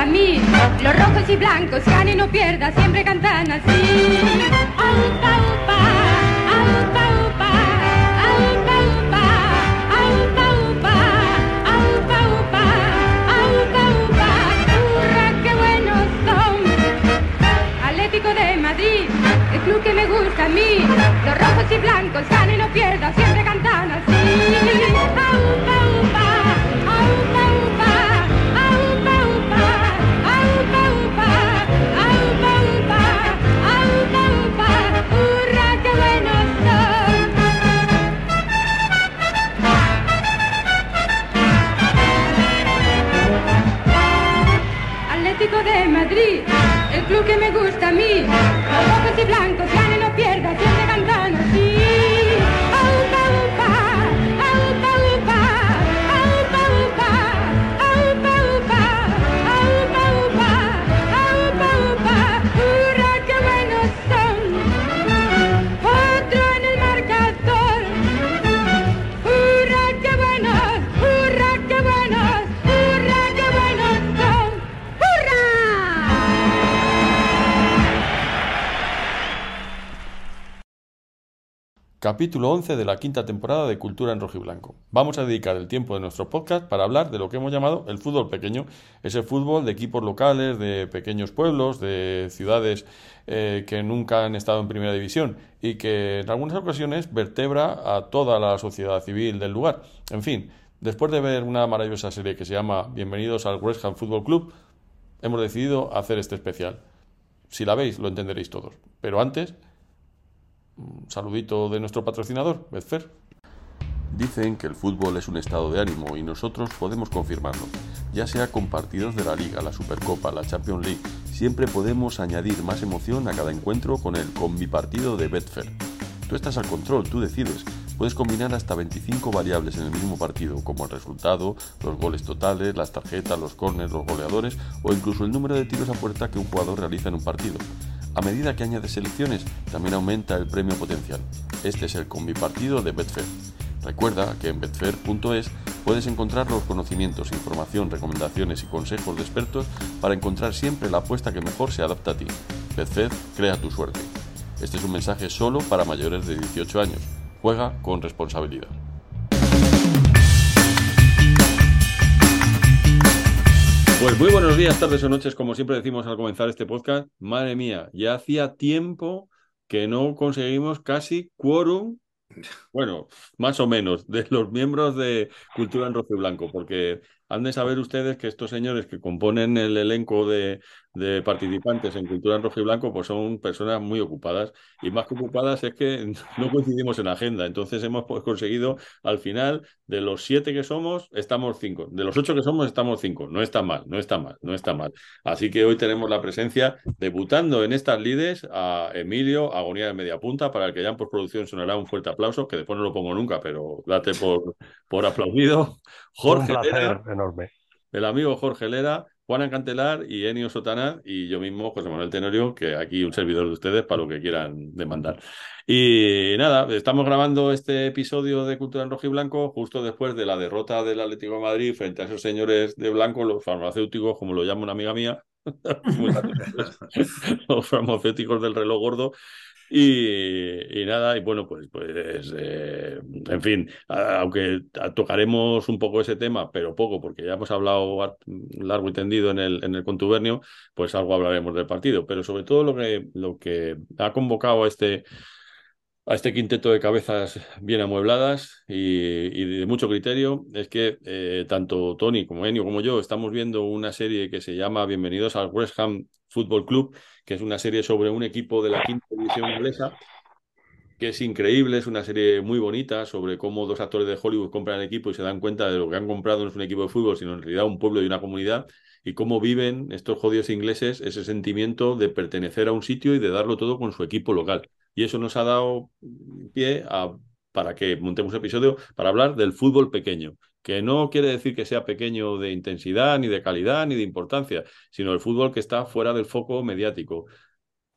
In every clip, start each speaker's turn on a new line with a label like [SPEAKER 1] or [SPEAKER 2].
[SPEAKER 1] a mí. Los rojos y blancos, gane no pierda, siempre cantan así. Aupa, upa, aupa, upa, aupa, upa, aupa, upa, aupa, upa, aupa, upa. Hurra, qué buenos son. Atlético de Madrid, el club que me gusta a mí. Los rojos y blancos, que me gusta a mí.
[SPEAKER 2] Capítulo 11 de la quinta temporada de Cultura en Rojiblanco. Vamos a dedicar el tiempo de nuestro podcast para hablar de lo que hemos llamado el fútbol pequeño, ese fútbol de equipos locales, de pequeños pueblos, de ciudades eh, que nunca han estado en primera división y que en algunas ocasiones vertebra a toda la sociedad civil del lugar. En fin, después de ver una maravillosa serie que se llama Bienvenidos al West Ham Football Club, hemos decidido hacer este especial. Si la veis, lo entenderéis todos. Pero antes, un saludito de nuestro patrocinador, Betfair. Dicen que el fútbol es un estado de ánimo y nosotros podemos confirmarlo. Ya sea con partidos de la Liga, la Supercopa, la Champions League, siempre podemos añadir más emoción a cada encuentro con el combipartido de Betfair. Tú estás al control, tú decides. Puedes combinar hasta 25 variables en el mismo partido, como el resultado, los goles totales, las tarjetas, los corners, los goleadores o incluso el número de tiros a puerta que un jugador realiza en un partido. A medida que añades selecciones, también aumenta el premio potencial. Este es el combipartido de Betfair. Recuerda que en betfair.es puedes encontrar los conocimientos, información, recomendaciones y consejos de expertos para encontrar siempre la apuesta que mejor se adapta a ti. Betfair crea tu suerte. Este es un mensaje solo para mayores de 18 años. Juega con responsabilidad. Pues muy buenos días, tardes o noches, como siempre decimos al comenzar este podcast. Madre mía, ya hacía tiempo que no conseguimos casi quórum, bueno, más o menos, de los miembros de Cultura en Rojo y Blanco, porque han de saber ustedes que estos señores que componen el elenco de, de participantes en Cultura en Rojo y Blanco, pues son personas muy ocupadas, y más que ocupadas es que no coincidimos en agenda, entonces hemos pues, conseguido, al final, de los siete que somos, estamos cinco, de los ocho que somos, estamos cinco, no está mal, no está mal, no está mal. Así que hoy tenemos la presencia, debutando en estas lides, a Emilio, Agonía de Media Punta, para el que ya en postproducción sonará un fuerte aplauso, que después no lo pongo nunca, pero date por, por aplaudido. Jorge
[SPEAKER 3] Un placer
[SPEAKER 2] Lera,
[SPEAKER 3] enorme.
[SPEAKER 2] el amigo Jorge Lera, Juana Cantelar y Enio Sotanaz y yo mismo, José Manuel Tenorio, que aquí un servidor de ustedes para lo que quieran demandar. Y nada, estamos grabando este episodio de Cultura en Rojo y Blanco justo después de la derrota del Atlético de Madrid frente a esos señores de blanco, los farmacéuticos, como lo llama una amiga mía, los farmacéuticos del reloj gordo. Y, y nada, y bueno, pues, pues eh, en fin, aunque tocaremos un poco ese tema, pero poco, porque ya hemos hablado largo y tendido en el, en el contubernio, pues algo hablaremos del partido. Pero sobre todo lo que, lo que ha convocado a este, a este quinteto de cabezas bien amuebladas y, y de mucho criterio es que eh, tanto Tony como Enio como yo estamos viendo una serie que se llama Bienvenidos al West Ham Football Club, que es una serie sobre un equipo de la quinta división inglesa que es increíble, es una serie muy bonita sobre cómo dos actores de Hollywood compran el equipo y se dan cuenta de lo que han comprado no es un equipo de fútbol, sino en realidad un pueblo y una comunidad, y cómo viven estos jodidos ingleses ese sentimiento de pertenecer a un sitio y de darlo todo con su equipo local. Y eso nos ha dado pie a, para que montemos un episodio para hablar del fútbol pequeño, que no quiere decir que sea pequeño de intensidad, ni de calidad, ni de importancia, sino el fútbol que está fuera del foco mediático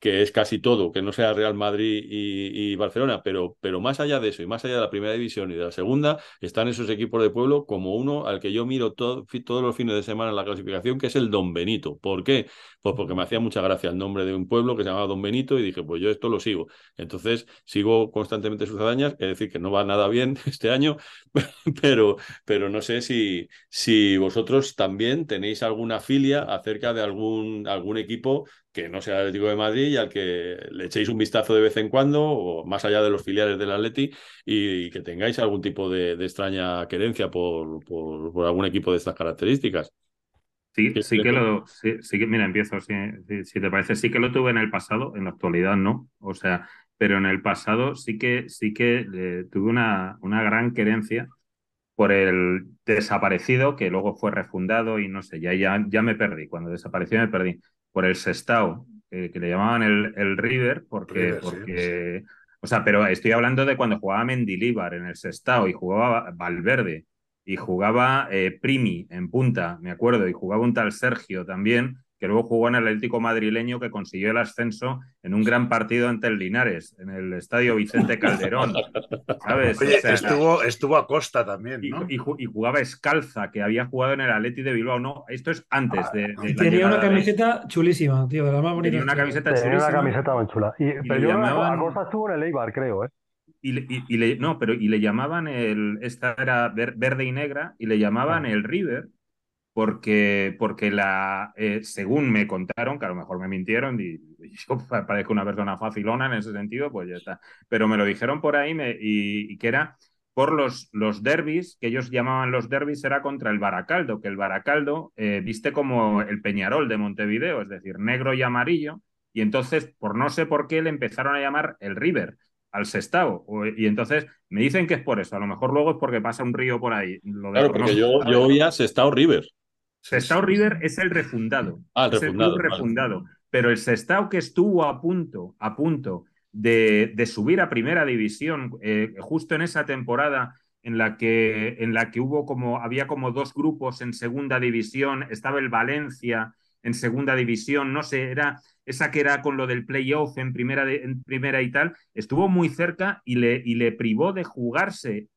[SPEAKER 2] que es casi todo, que no sea Real Madrid y, Barcelona, pero, pero más allá de eso y más allá de la primera división y de la segunda, están esos equipos de pueblo como uno al que yo miro todos los fines de semana en la clasificación, que es el Don Benito. ¿Por qué? Pues porque me hacía mucha gracia el nombre de un pueblo que se llamaba Don Benito y dije, pues yo esto lo sigo. Entonces sigo constantemente sus hazañas, es decir, que no va nada bien este año, pero, pero no sé si, si vosotros también tenéis alguna filia acerca de algún, algún equipo que no sea el Atlético de Madrid y al que le echéis un vistazo de vez en cuando, o más allá de los filiales del Atleti, y, que tengáis algún tipo de, extraña querencia por, por, algún equipo de estas características.
[SPEAKER 3] Sí, sí que lo, sí, que, mira, empiezo, si, si, te parece, sí que lo tuve en el pasado, en la actualidad no, o sea, pero en el pasado sí que, sí que eh, tuve una, una gran querencia por el desaparecido, que luego fue refundado y no sé, ya, ya, ya me perdí, cuando desapareció me perdí, por el Sestao, que le llamaban el, el River, porque, porque o sea, pero estoy hablando de cuando jugaba Mendilíbar en el Sestao y jugaba Valverde y jugaba eh, Primi en punta, me acuerdo, y jugaba un tal Sergio también, que luego jugó en el Atlético madrileño que consiguió el ascenso en un gran partido ante el Linares, en el estadio Vicente Calderón. ¿sabes?
[SPEAKER 4] Oye, estuvo, estuvo a costa también, ¿no?
[SPEAKER 3] Y, jugaba Escalza, que había jugado en el Atleti de Bilbao. No, esto es antes de.
[SPEAKER 5] y tenía una camiseta chulísima, tío, de la más bonita.
[SPEAKER 3] Tenía una camiseta
[SPEAKER 6] tenía una camiseta muy chula. Y, pero yo llamaban... Acosta estuvo en el Eibar, creo, ¿eh?
[SPEAKER 3] Y, le, no, pero y le llamaban el, esta era verde y negra, y le llamaban el River, porque, porque la, eh, según me contaron, que a lo mejor me mintieron y, yo parezco una persona facilona en ese sentido, pues ya está. Pero me lo dijeron por ahí me, y, que era por los, los derbis, que ellos llamaban los derbis, era contra el Baracaldo, que el Baracaldo eh, viste como el Peñarol de Montevideo, es decir, negro y amarillo, y entonces, por no sé por qué, le empezaron a llamar el River al Sestao. Y entonces me dicen que es por eso. A lo mejor luego es porque pasa un río por ahí.
[SPEAKER 2] claro, porque yo, yo oía Sestao River.
[SPEAKER 3] Sestao River es el refundado.
[SPEAKER 2] Ah, el refundado.
[SPEAKER 3] refundado. Pero el Sestao que estuvo a punto, a punto de, de subir a primera división, eh, justo en esa temporada en la que, en la que hubo como, había como dos grupos en segunda división, estaba el Valencia en segunda división, no sé, era esa que era con lo del playoff en primera, en primera y tal, estuvo muy cerca y le, y le privó de jugarse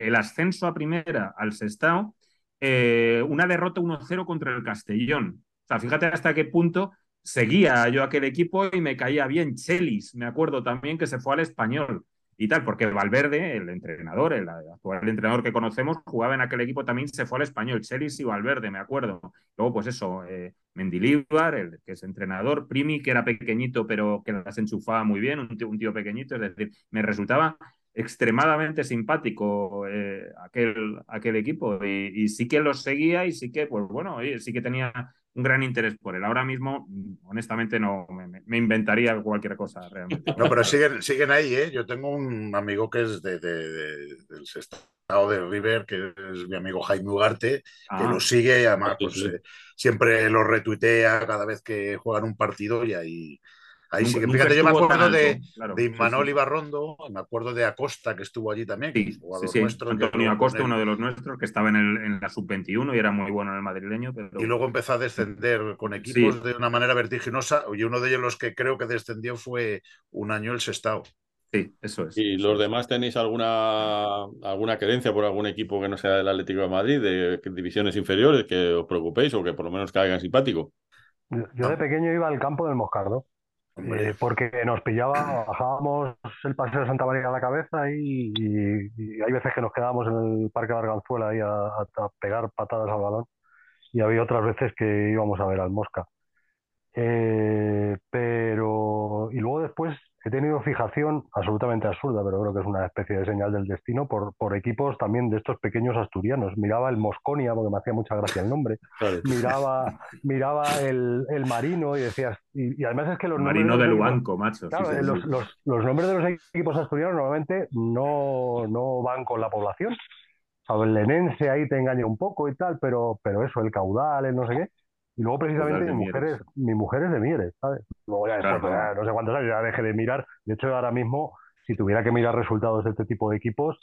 [SPEAKER 3] el ascenso a primera al Sestao eh, una derrota 1-0 contra el Castellón. O sea, fíjate hasta qué punto seguía yo aquel equipo y me caía bien. Chelis, me acuerdo también que se fue al español y tal, porque Valverde, el entrenador, el actual entrenador que conocemos, jugaba en aquel equipo también, se fue al español. Chelis y Valverde, me acuerdo. Luego, pues eso, eh, Mendilíbar, el que es entrenador, Primi, que era pequeñito, pero que las enchufaba muy bien, un tío, un tío pequeñito, es decir, me resultaba extremadamente simpático eh, aquel, aquel equipo y, sí que los seguía y sí que, pues bueno, sí que tenía un gran interés por él. Ahora mismo, honestamente, no me, inventaría cualquier cosa realmente.
[SPEAKER 4] No, pero siguen, siguen ahí, ¿eh? Yo tengo un amigo que es de, del estado de River, que es mi amigo Jaime Ugarte, que ah. lo sigue y además pues, eh, siempre lo retuitea cada vez que juegan un partido y ahí... Ahí sí que fíjate, yo me acuerdo de, de Imanol Ibarrondo, me acuerdo de Acosta que estuvo allí también.
[SPEAKER 3] Sí, sí, Antonio Acosta, uno de los nuestros, que estaba en, el, en la sub-21 y era muy bueno en el madrileño.
[SPEAKER 4] Y luego empezó a descender con equipos de una manera vertiginosa y uno de ellos los que creo que descendió fue un año el Sestao.
[SPEAKER 3] Sí, eso es.
[SPEAKER 2] ¿Y los demás tenéis alguna, alguna creencia por algún equipo que no sea del Atlético de Madrid, de divisiones inferiores, que os preocupéis o que por lo menos caigan simpático?
[SPEAKER 6] Yo, de pequeño iba al campo del Moscardo. Eh, porque nos pillaba, bajábamos el paseo de Santa María a la cabeza y, hay veces que nos quedábamos en el Parque de Arganzuela ahí a, pegar patadas al balón y había otras veces que íbamos a ver al Mosca. Eh, pero, y luego después he tenido fijación absolutamente absurda, pero creo que es una especie de señal del destino por, por equipos también de estos pequeños asturianos. Miraba el Mosconia, porque me hacía mucha gracia el nombre. Miraba, miraba el, el, Marino y decías. Y, además es que los
[SPEAKER 3] Marino del Luanco, macho.
[SPEAKER 6] los, Los, los, nombres de los equipos asturianos normalmente no, no van con la población. O el lenense ahí te engaña un poco y tal, pero, pero eso, el caudal, el no sé qué. Y luego precisamente mi mujer, es, mi mujer es de Mieres, ¿sabes? Luego ya, no sé cuántos años, ya dejé de mirar. De hecho, ahora mismo, si tuviera que mirar resultados de este tipo de equipos,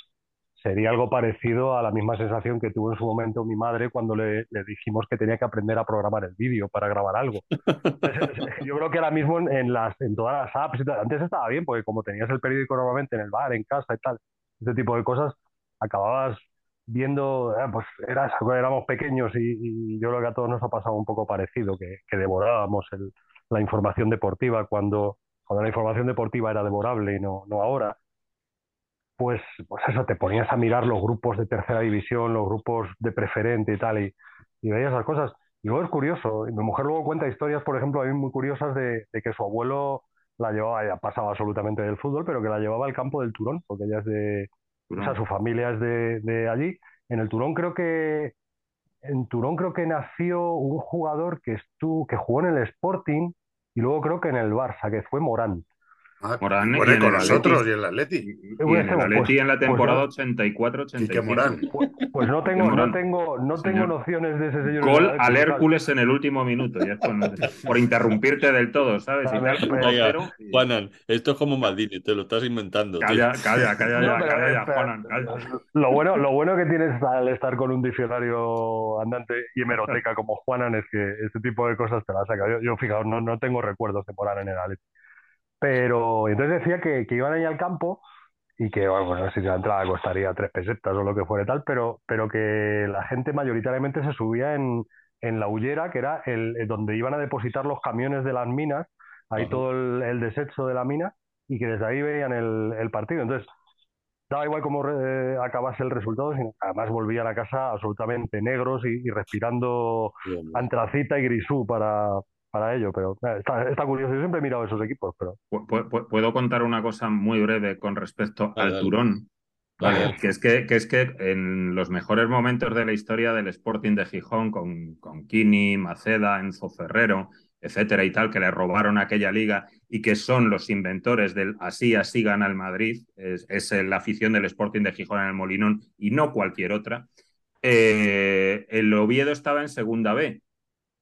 [SPEAKER 6] sería algo parecido a la misma sensación que tuvo en su momento mi madre cuando le, dijimos que tenía que aprender a programar el vídeo para grabar algo. yo creo que ahora mismo en, las, en todas las apps, antes estaba bien, porque como tenías el periódico normalmente en el bar, en casa y tal, este tipo de cosas, acababas viendo, eh, pues eras, éramos pequeños y, yo creo que a todos nos ha pasado un poco parecido, que, devorábamos la información deportiva cuando, cuando la información deportiva era devorable y no, no ahora pues, pues eso, te ponías a mirar los grupos de tercera división, los grupos de preferente y tal, y, veías esas cosas. Y luego es curioso, y mi mujer luego cuenta historias, por ejemplo, a mí muy curiosas de, que su abuelo la llevaba, ya pasaba absolutamente del fútbol, pero que la llevaba al campo del Turón, porque ella es de, o sea, su familia es de, de allí. En el Turón creo que, en Turón creo que nació un jugador que estuvo, que jugó en el Sporting y luego creo que en el Barça, que fue Morán.
[SPEAKER 4] Ah, Morán y con nosotros y el Atleti.
[SPEAKER 3] Y en el Atleti en la pues, temporada 84-85.
[SPEAKER 6] Morán. Pues, pues, no tengo, no tengo, no tengo nociones de ese señor.
[SPEAKER 3] Gol al Hércules en el último minuto. por interrumpirte del todo, ¿sabes?
[SPEAKER 2] Juanan, esto es como Maldini, te lo estás inventando.
[SPEAKER 3] Calla, calla, calla, ya, calla, ya, Juanan,
[SPEAKER 6] Lo bueno, lo bueno que tienes al estar con un diccionario andante y hemeroteca como Juanan es que este tipo de cosas te las saca. Yo, yo fijaos, no, no tengo recuerdos de Morán en el Atleti. Pero entonces decía que, iban ahí al campo y que, bueno, no sé si la entrada costaría tres pesetas o lo que fuera tal, pero, pero que la gente mayoritariamente se subía en, en la hullera, que era el, donde iban a depositar los camiones de las minas, ahí todo el, desecho de la mina, y que desde ahí veían el, partido. Entonces, daba igual cómo acabase el resultado, sino además volvían a casa absolutamente negros y, respirando antracita y grisú para, para ello, pero eh, está, curioso. Yo siempre he mirado esos equipos, pero.
[SPEAKER 3] Puedo contar una cosa muy breve con respecto al Turón. Que, es que, que, es que en los mejores momentos de la historia del Sporting de Gijón, con, con Kini, Maceda, Enzo Ferrero, etcétera y tal, que le robaron aquella liga y que son los inventores del así, así gana el Madrid, es, la afición del Sporting de Gijón en el Molinón y no cualquier otra. Eh, el Oviedo estaba en segunda B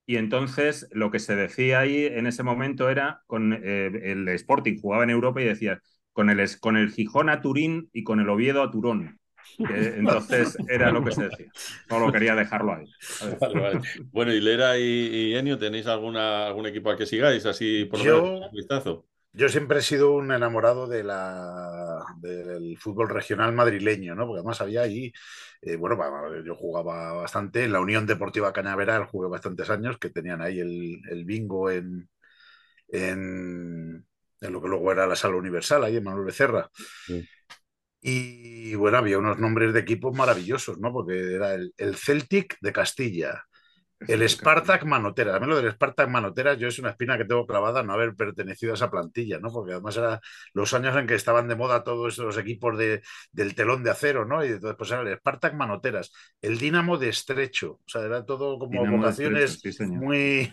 [SPEAKER 3] y entonces lo que se decía ahí en ese momento era con eh, el Sporting jugaba en Europa y decía con el, con el Gijón a Turín y con el Oviedo a Turón. entonces era lo que se decía. Solo quería dejarlo ahí.
[SPEAKER 2] Bueno, y Lera y, Enio, ¿tenéis alguna, algún equipo al que sigáis así por lo menos un vistazo?
[SPEAKER 4] Yo siempre he sido un enamorado de la, del fútbol regional madrileño, ¿no? Porque además había ahí, eh, bueno, yo jugaba bastante en la Unión Deportiva Cañaveral, jugué bastantes años, que tenían ahí el, bingo en, en, lo que luego era la Sala Universal, ahí en Manuel Becerra. Y bueno, había unos nombres de equipos maravillosos, ¿no? Porque era el, el Celtic de Castilla, el Spartak Manotera, también lo del Spartak Manotera, yo es una espina que tengo clavada no haber pertenecido a esa plantilla, ¿no? Porque además era los años en que estaban de moda todos esos equipos de, del telón de acero, ¿no? Y entonces pues era el Spartak Manoteras, el Dinamo de Estrecho, o sea, era todo como vocaciones muy,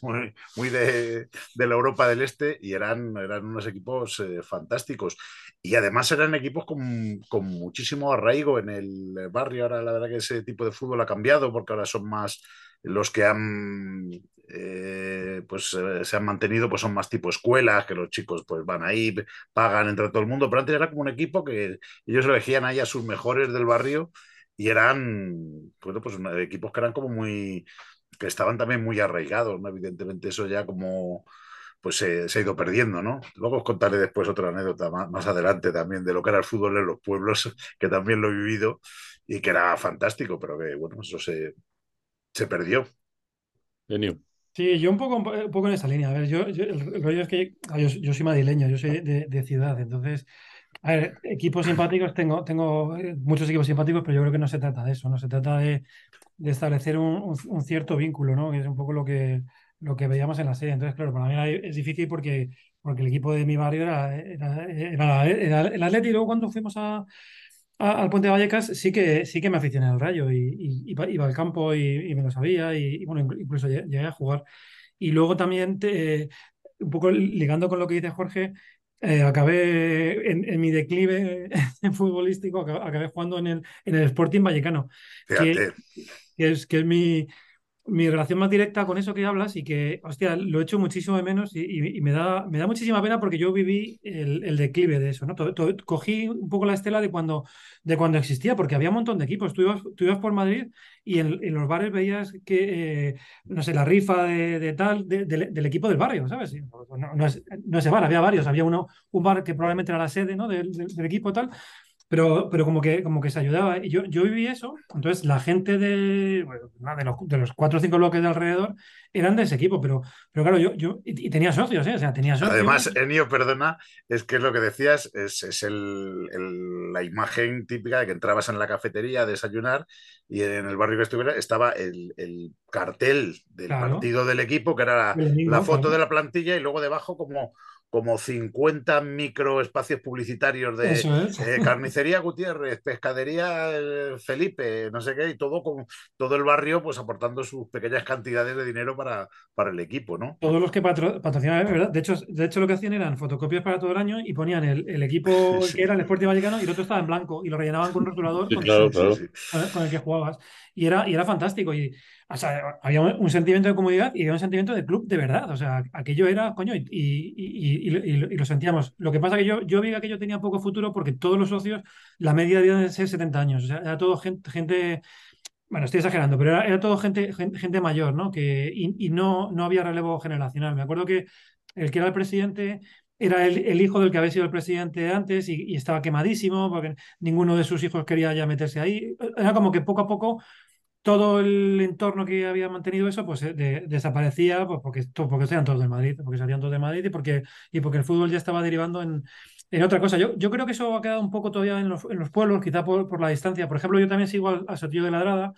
[SPEAKER 4] muy, de, la Europa del Este y eran, eran unos equipos eh, fantásticos. Y además eran equipos con, con muchísimo arraigo en el barrio. Ahora la verdad que ese tipo de fútbol ha cambiado porque ahora son más los que han eh, pues eh, se han mantenido pues son más tipo escuelas, que los chicos pues van ahí, pagan entre todo el mundo, pero antes era como un equipo que ellos elegían ahí a sus mejores del barrio y eran pues, equipos que eran como muy que estaban también muy arraigados, ¿no? Evidentemente eso ya como pues se, ha ido perdiendo, ¿no? Luego os contaré después otra anécdota más, más, adelante también de lo que era el fútbol en los pueblos, que también lo he vivido y que era fantástico, pero que, bueno, eso se, se perdió.
[SPEAKER 5] Sí, yo un poco, un poco en esa línea. A ver, yo, el rollo es que ah, yo, soy madrileño, yo soy de, ciudad, entonces, a ver, equipos simpáticos, tengo, tengo eh, muchos equipos simpáticos, pero yo creo que no se trata de eso, no se trata de, establecer un, cierto vínculo, ¿no? Que es un poco lo que, lo que veíamos en la serie. Entonces, claro, para mí es difícil porque, porque el equipo de mi barrio era, era, era, era el Atleti, y luego cuando fuimos a al Puente de Vallecas sí que, sí que me aficioné al Rayo y, iba al campo y, me lo sabía y, bueno, incluso llegué a jugar. Y luego también, un poco ligando con lo que dice Jorge, eh, acabé en, mi declive futbolístico, acabé, jugando en el, en el Sporting Vallecano, que, es, que es mi, mi relación más directa con eso que hablas y que, hostia, lo he hecho muchísimo de menos y, me, da, me da muchísima pena porque yo viví el, declive de eso, ¿no? cogí un poco la estela de cuando, de cuando existía, porque había un montón de equipos. Tú ibas, tú ibas por Madrid y en, los bares veías que, eh, no sé, la rifa de, tal, del equipo del barrio, ¿sabes? No, no, es, no ese bar, había varios. Había uno, un bar que probablemente era la sede, ¿no? Del, del equipo tal pero, pero como, que, como que se ayudaba. Y yo, yo viví eso, entonces la gente de, de, los, de los cuatro o cinco bloques de alrededor eran de ese equipo, pero, pero claro, yo, yo y, tenía socios, ¿eh? O sea, tenía socios.
[SPEAKER 4] Además, Enio, perdona, es que es lo que decías, es, es el, la imagen típica de que entrabas en la cafetería a desayunar y en el barrio que estuviera estaba el, el cartel del partido del equipo, que era la, foto de la plantilla y luego debajo como como 50 microespacios publicitarios de eh, carnicería Gutiérrez, pescadería eh, Felipe, no sé qué, y todo con todo el barrio pues aportando sus pequeñas cantidades de dinero para, para el equipo, ¿no?
[SPEAKER 5] Todos los que patrocinaban, ¿verdad? De hecho, de hecho, lo que hacían eran fotocopias para todo el año y ponían el, equipo que era el Sporting Vallecano y el otro estaba en blanco y lo rellenaban con un rotulador con, con, el que jugabas. Y era, y era fantástico. Y o había un sentimiento de comodidad y había un sentimiento de club de verdad. O sea, aquello era, coño, y, y, lo sentíamos. Lo que pasa que yo, yo vi que aquello tenía poco futuro porque todos los socios, la media de ser 70 años. O sea, era todo gente, gente bueno, estoy exagerando, pero era, todo gente, gente, mayor, ¿no? Que, y, no, no había relevo generacional. Me acuerdo que el que era el presidente era el, el, hijo del que había sido el presidente antes y, y, estaba quemadísimo porque ninguno de sus hijos quería ya meterse ahí. Era como que poco a poco todo el entorno que había mantenido eso, pues eh, desaparecía, pues porque, porque todos de Madrid, porque salían todos de Madrid y porque, y porque el fútbol ya estaba derivando en, en otra cosa. Yo, yo creo que eso ha quedado un poco todavía en los, en los pueblos, quizá por, por, la distancia. Por ejemplo, yo también sigo al, al Sotillo de Ladrada,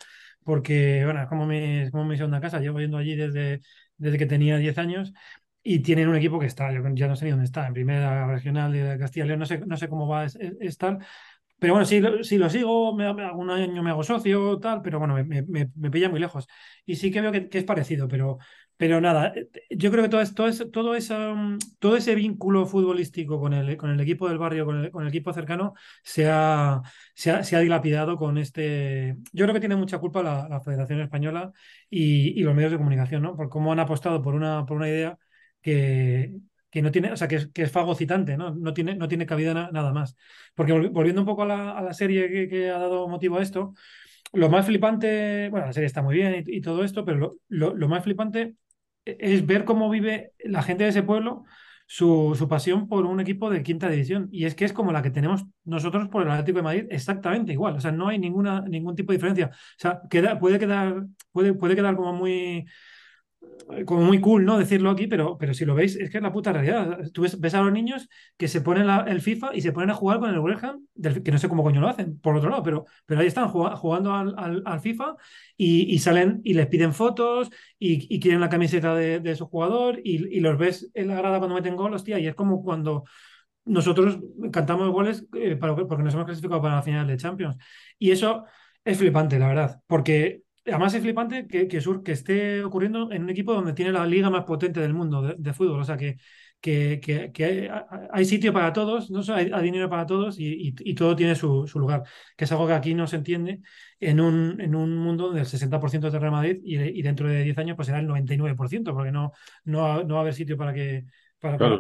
[SPEAKER 5] porque, bueno, como mi, como mi segunda casa, llevo yendo allí desde, desde que tenía 10 años. Y tienen un equipo que está, yo ya no sé ni dónde está, en primera regional de Castilla León, no sé, no sé cómo va a estar, pero bueno, si lo, si lo sigo, me, algún año me hago socio, tal, pero bueno, me, me, me pilla muy lejos. Y sí que veo que, es parecido, pero, pero nada, eh, yo creo que todo, todo, ese, todo, esa, todo ese vínculo futbolístico con el, con el equipo del barrio, con el, con el equipo cercano, se ha, se ha, se, ha, dilapidado con este... Yo creo que tiene mucha culpa la, la Federación Española y, y, los medios de comunicación, ¿no? Por cómo han apostado por una, por una idea que, que no tiene, o sea, que es, que es fagocitante, ¿no? No tiene, no tiene cabida nada más. Porque volviendo un poco a la, serie que, ha dado motivo a esto, lo más flipante, bueno, la serie está muy bien y, todo esto, pero lo, lo, más flipante es ver cómo vive la gente de ese pueblo su, su, pasión por un equipo de quinta división. Y es que es como la que tenemos nosotros por el Atlético de Madrid, exactamente igual. O sea, no hay ninguna, ningún tipo de diferencia. O sea, queda, puede, quedar, puede, puede quedar como muy como muy cool, ¿no? Decirlo aquí, pero, pero si lo veis, es que es la puta realidad. Tú ves, a los niños que se ponen el FIFA y se ponen a jugar con el Wellham, que no sé cómo coño lo hacen, por otro lado, pero, pero ahí están jugando al, al, FIFA y, salen y les piden fotos y, quieren la camiseta de, su jugador y, los ves en la grada cuando meten gol, hostia, y es como cuando nosotros cantamos goles eh, para, porque nos hemos clasificado para la final de Champions. Y eso es flipante, la verdad, porque Además es flipante que, que, que, esté ocurriendo en un equipo donde tiene la liga más potente del mundo de, fútbol. O sea, que, que, hay, sitio para todos, ¿no? hay, dinero para todos y, todo tiene su, su, lugar. Que es algo que aquí no se entiende en un, en un mundo del 60% de Real Madrid y, y, dentro de 10 años pues será el 99%, porque no, no, no va a haber sitio para que,
[SPEAKER 2] claro,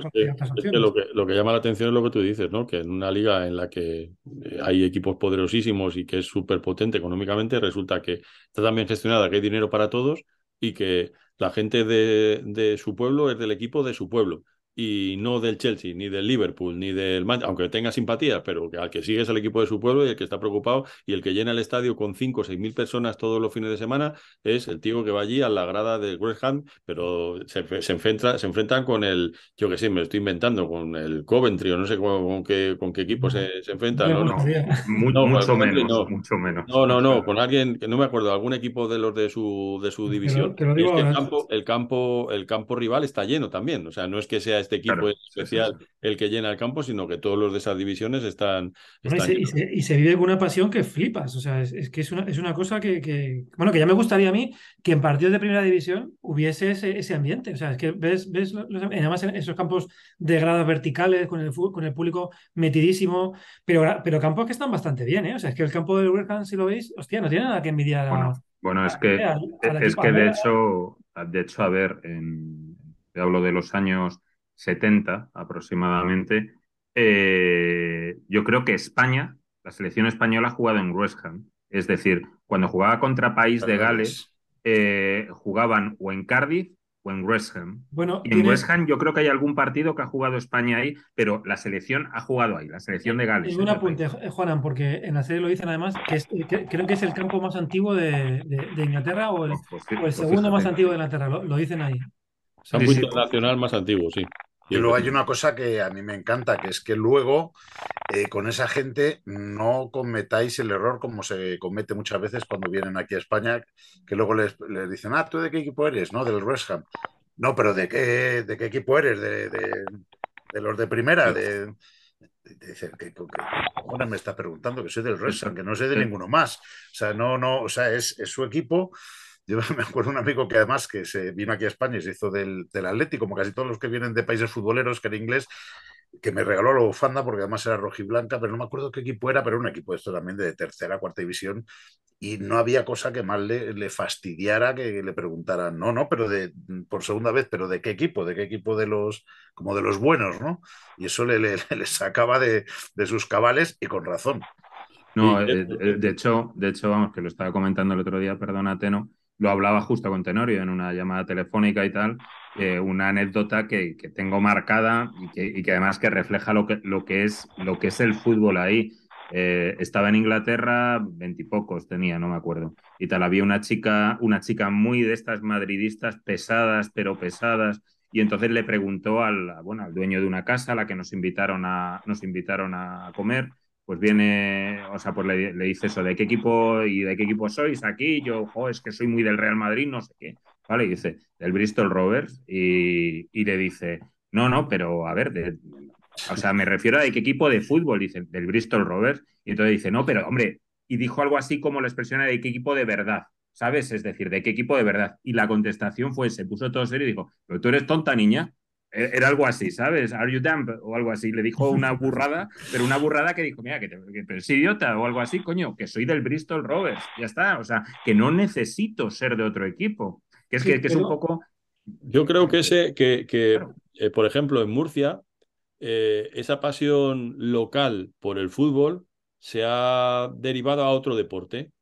[SPEAKER 2] lo, que, lo que llama la atención es lo que tú dices, ¿no? Que en una liga en la que eh, hay equipos poderosísimos y que es súper potente económicamente, resulta que está también gestionada, que hay dinero para todos y que la gente de, de su pueblo es del equipo de su pueblo y no del Chelsea, ni del Liverpool, ni del Manchester, aunque tenga simpatías, pero que al que sigue es el equipo de su pueblo y el que está preocupado y el que llena el estadio con 5 o 6 mil personas todos los fines de semana es el tío que va allí a la grada del West Ham, pero se, se, enfrenta, se enfrentan con el, yo que sé, me lo estoy inventando, con el Coventry o no sé con, qué, con qué equipo se, se enfrentan. No, no,
[SPEAKER 3] mucho, menos, mucho menos.
[SPEAKER 2] No, no, no, con alguien que no me acuerdo, algún equipo de los de su, de su división. el, campo, el, campo, el campo rival está lleno también, o sea, no es que sea este equipo especial el que llena el campo, sino que todos los de esas divisiones están.
[SPEAKER 5] y, se, vive con una pasión que flipas. O sea, es, que es una, es una cosa que, Bueno, que ya me gustaría a mí que en partidos de primera división hubiese ese, ambiente. O sea, es que ves, ves además en esos campos de gradas verticales, con el, con el público metidísimo, pero, pero campos que están bastante bien, ¿eh? O sea, es que el campo del Huracán, si lo veis, hostia, no tiene nada que envidiar a
[SPEAKER 3] Bueno, es que, es que de hecho, de hecho, a ver, en, te hablo de los años 70 aproximadamente, eh, yo creo que España, la selección española ha jugado en West Ham. Es decir, cuando jugaba contra País de Gales, eh, jugaban o en Cardiff o en West Ham.
[SPEAKER 5] Bueno,
[SPEAKER 3] y en West Ham yo creo que hay algún partido que ha jugado España ahí, pero la selección ha jugado ahí, la selección de Gales.
[SPEAKER 5] Y un apunte, Juanan, porque en la serie lo dicen además, que, creo que es el campo más antiguo de, Inglaterra o el, pues, pues, pues segundo más antiguo de Inglaterra, lo, dicen ahí.
[SPEAKER 2] Campo internacional más antiguo, sí.
[SPEAKER 4] Y luego hay una cosa que a mí me encanta, que es que luego eh, con esa gente no cometáis el error como se comete muchas veces cuando vienen aquí a España, que luego les, dicen, ah, ¿tú de qué equipo eres? ¿No? Del West Ham. No, pero ¿de qué, de qué equipo eres? De, de, los de primera, de... Dice, ¿qué, qué, me está preguntando? Que soy del West Ham, que no sé de ninguno más. O sea, no, no, o sea, es, es su equipo yo me acuerdo un amigo que además que se vino aquí a España y se hizo del, del Atlético, como casi todos los que vienen de países futboleros, que era inglés, que me regaló la bufanda porque además era rojiblanca, pero no me acuerdo qué equipo era, pero era un equipo de esto también de tercera, cuarta división, y no había cosa que más le, le, fastidiara que le preguntaran, no, no, pero de, por segunda vez, pero ¿de qué equipo? ¿De qué equipo de los, como de los buenos, no? Y eso le, le, le sacaba de, de, sus cabales y con razón.
[SPEAKER 3] No, eh, eh, de, hecho, de hecho, vamos, que lo estaba comentando el otro día, perdona, Teno, lo hablaba justo con Tenorio en una llamada telefónica y tal, eh, una anécdota que, que, tengo marcada y que, además que refleja lo que, lo que, es, lo que es el fútbol ahí. Eh, estaba en Inglaterra, veintipocos tenía, no me acuerdo. Y tal, había una chica, una chica muy de estas madridistas, pesadas, pero pesadas. Y entonces le preguntó al, bueno, al dueño de una casa, a la que nos invitaron a, nos invitaron a comer, pues viene, o sea, pues le, dice eso, ¿de qué equipo y de qué equipo sois aquí? Yo, jo, es que soy muy del Real Madrid, no sé qué. ¿Vale? Y dice, del Bristol Rovers, y, y le dice, no, no, pero a ver, o sea, me refiero a de qué equipo de fútbol, dice, del Bristol Rovers, y entonces dice, no, pero hombre, y dijo algo así como la expresión de qué equipo de verdad, ¿sabes? Es decir, de qué equipo de verdad. Y la contestación fue, se puso todo serio y dijo, pero tú eres tonta niña, era algo así, ¿sabes? Are you dumb? O algo así. Le dijo una burrada, pero una burrada que dijo, mira, que, te, es idiota o algo así, coño, que soy del Bristol Rovers. Ya está. O sea, que no necesito ser de otro equipo. Que es, que, es un poco.
[SPEAKER 2] Yo creo que ese, que, que eh, por ejemplo, en Murcia, eh, esa pasión local por el fútbol se ha derivado a otro deporte,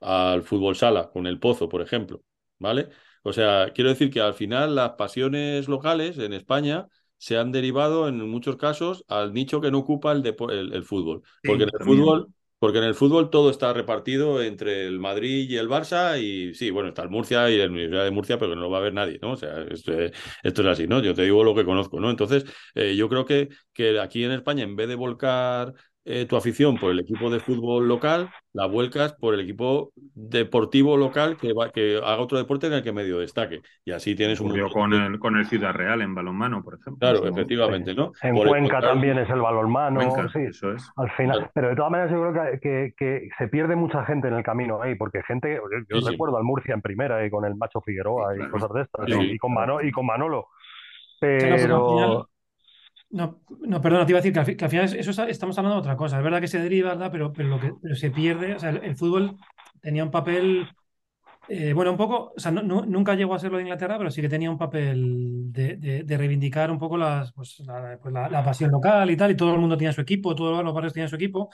[SPEAKER 2] al fútbol sala, con el pozo, por ejemplo. ¿Vale? O sea, quiero decir que al final las pasiones locales en España se han derivado en muchos casos al nicho que no ocupa el, el, fútbol. porque en el fútbol, porque en el fútbol todo está repartido entre el Madrid y el Barça, y sí, bueno, está el Murcia y la Universidad de Murcia, pero no lo va a ver nadie, ¿no? O sea, esto, es así, ¿no? Yo te digo lo que conozco, ¿no? Entonces, eh, yo creo que, que aquí en España, en vez de volcar eh, tu afición por el equipo de fútbol local, la vuelcas por el equipo deportivo local que, va, que haga otro deporte en el que medio destaque. Y así tienes un...
[SPEAKER 3] Con el, con el Ciudad Real en balonmano, por ejemplo.
[SPEAKER 2] Claro, efectivamente, ¿no?
[SPEAKER 6] En Cuenca también es el balonmano. sí,
[SPEAKER 3] eso es.
[SPEAKER 6] Al final. Pero de todas maneras yo creo que, que, se pierde mucha gente en el camino ahí, porque gente, yo, recuerdo al Murcia en primera y con el Macho Figueroa y cosas de estas, y, con y con Manolo. Pero...
[SPEAKER 5] No, no, perdona, te iba a decir que al, final eso estamos hablando de otra cosa. Es verdad que se deriva, ¿verdad? Pero, pero lo que se pierde, o sea, el, fútbol tenía un papel, eh, bueno, un poco, o sea, no, nunca llegó a ser lo de Inglaterra, pero sí que tenía un papel de, de, reivindicar un poco las, pues, pues la, pasión local y tal, y todo el mundo tenía su equipo, todos los barrios tenían su equipo.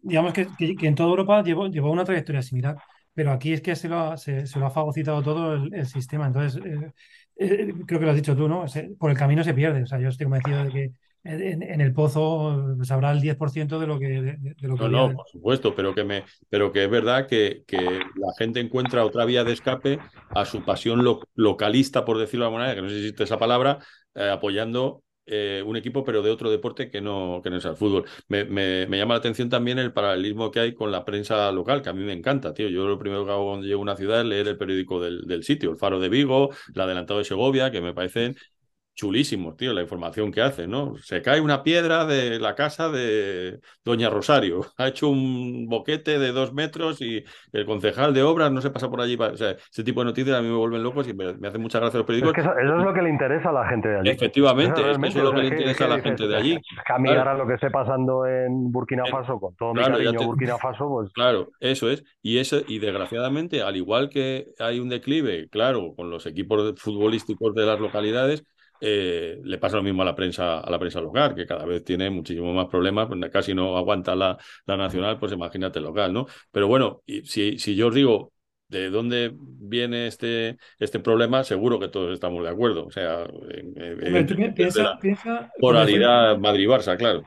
[SPEAKER 5] Digamos que, que, en toda Europa llevó, llevó una trayectoria similar, pero aquí es que se lo ha, se, lo ha fagocitado todo el, sistema. Entonces, eh, eh, creo que lo has dicho tú, ¿no? por el camino se pierde. O sea, yo estoy convencido de que en, el pozo sabrá el 10% de lo que. De, lo que
[SPEAKER 2] no, no, por supuesto, pero que, me, pero que es verdad que, que la gente encuentra otra vía de escape a su pasión localista, por decirlo de alguna manera, que no sé si existe esa palabra, eh, apoyando eh, un equipo, pero de otro deporte que no, que no es el fútbol. Me, me, llama la atención también el paralelismo que hay con la prensa local, que a mí me encanta, tío. Yo lo primero que hago cuando llego a una ciudad es leer el periódico del, del sitio, el Faro de Vigo, el Adelantado de Segovia, que me parecen chulísimos, tío, la información que hace, ¿no? Se cae una piedra de la casa de Doña Rosario, ha hecho un boquete de dos metros y el concejal de obras no se pasa por allí. O sea, ese tipo de noticias a mí me vuelven locos y me, hace mucha gracia los periódicos.
[SPEAKER 6] Es que eso, es lo que le interesa a la gente de allí.
[SPEAKER 2] Efectivamente, eso, es lo que le interesa a la gente de allí.
[SPEAKER 6] Caminar a lo que esté pasando en Burkina Faso, con todo mi cariño Burkina Faso, pues...
[SPEAKER 2] Claro, eso es. Y, eso, y desgraciadamente, al igual que hay un declive, claro, con los equipos futbolísticos de las localidades, eh, le pasa lo mismo a la prensa a la prensa local, que cada vez tiene muchísimo más problemas, pues casi no aguanta la, la nacional, pues imagínate local, ¿no? Pero bueno, si, si yo os digo de dónde viene este, este problema, seguro que todos estamos de acuerdo. O sea,
[SPEAKER 5] piensa,
[SPEAKER 2] polaridad Madrid-Barça, claro.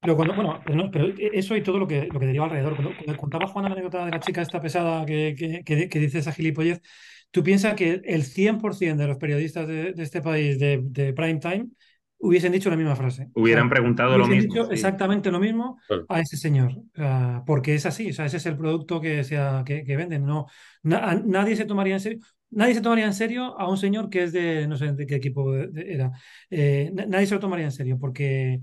[SPEAKER 5] pero, cuando, bueno, pero, eso y todo lo que, lo que deriva alrededor. Cuando, contaba Juan la anécdota de la chica esta pesada que, que, que, que dice esa gilipollez, Tú piensas que el 100% de los periodistas de, este país de, prime time hubiesen dicho la misma frase.
[SPEAKER 3] Hubieran preguntado lo mismo.
[SPEAKER 5] Dicho exactamente lo mismo a ese señor. porque es así, o sea, ese es el producto que, sea, que, venden. No, nadie se tomaría en serio. Nadie se tomaría en serio a un señor que es de, no sé de qué equipo era. Eh, nadie se lo tomaría en serio porque,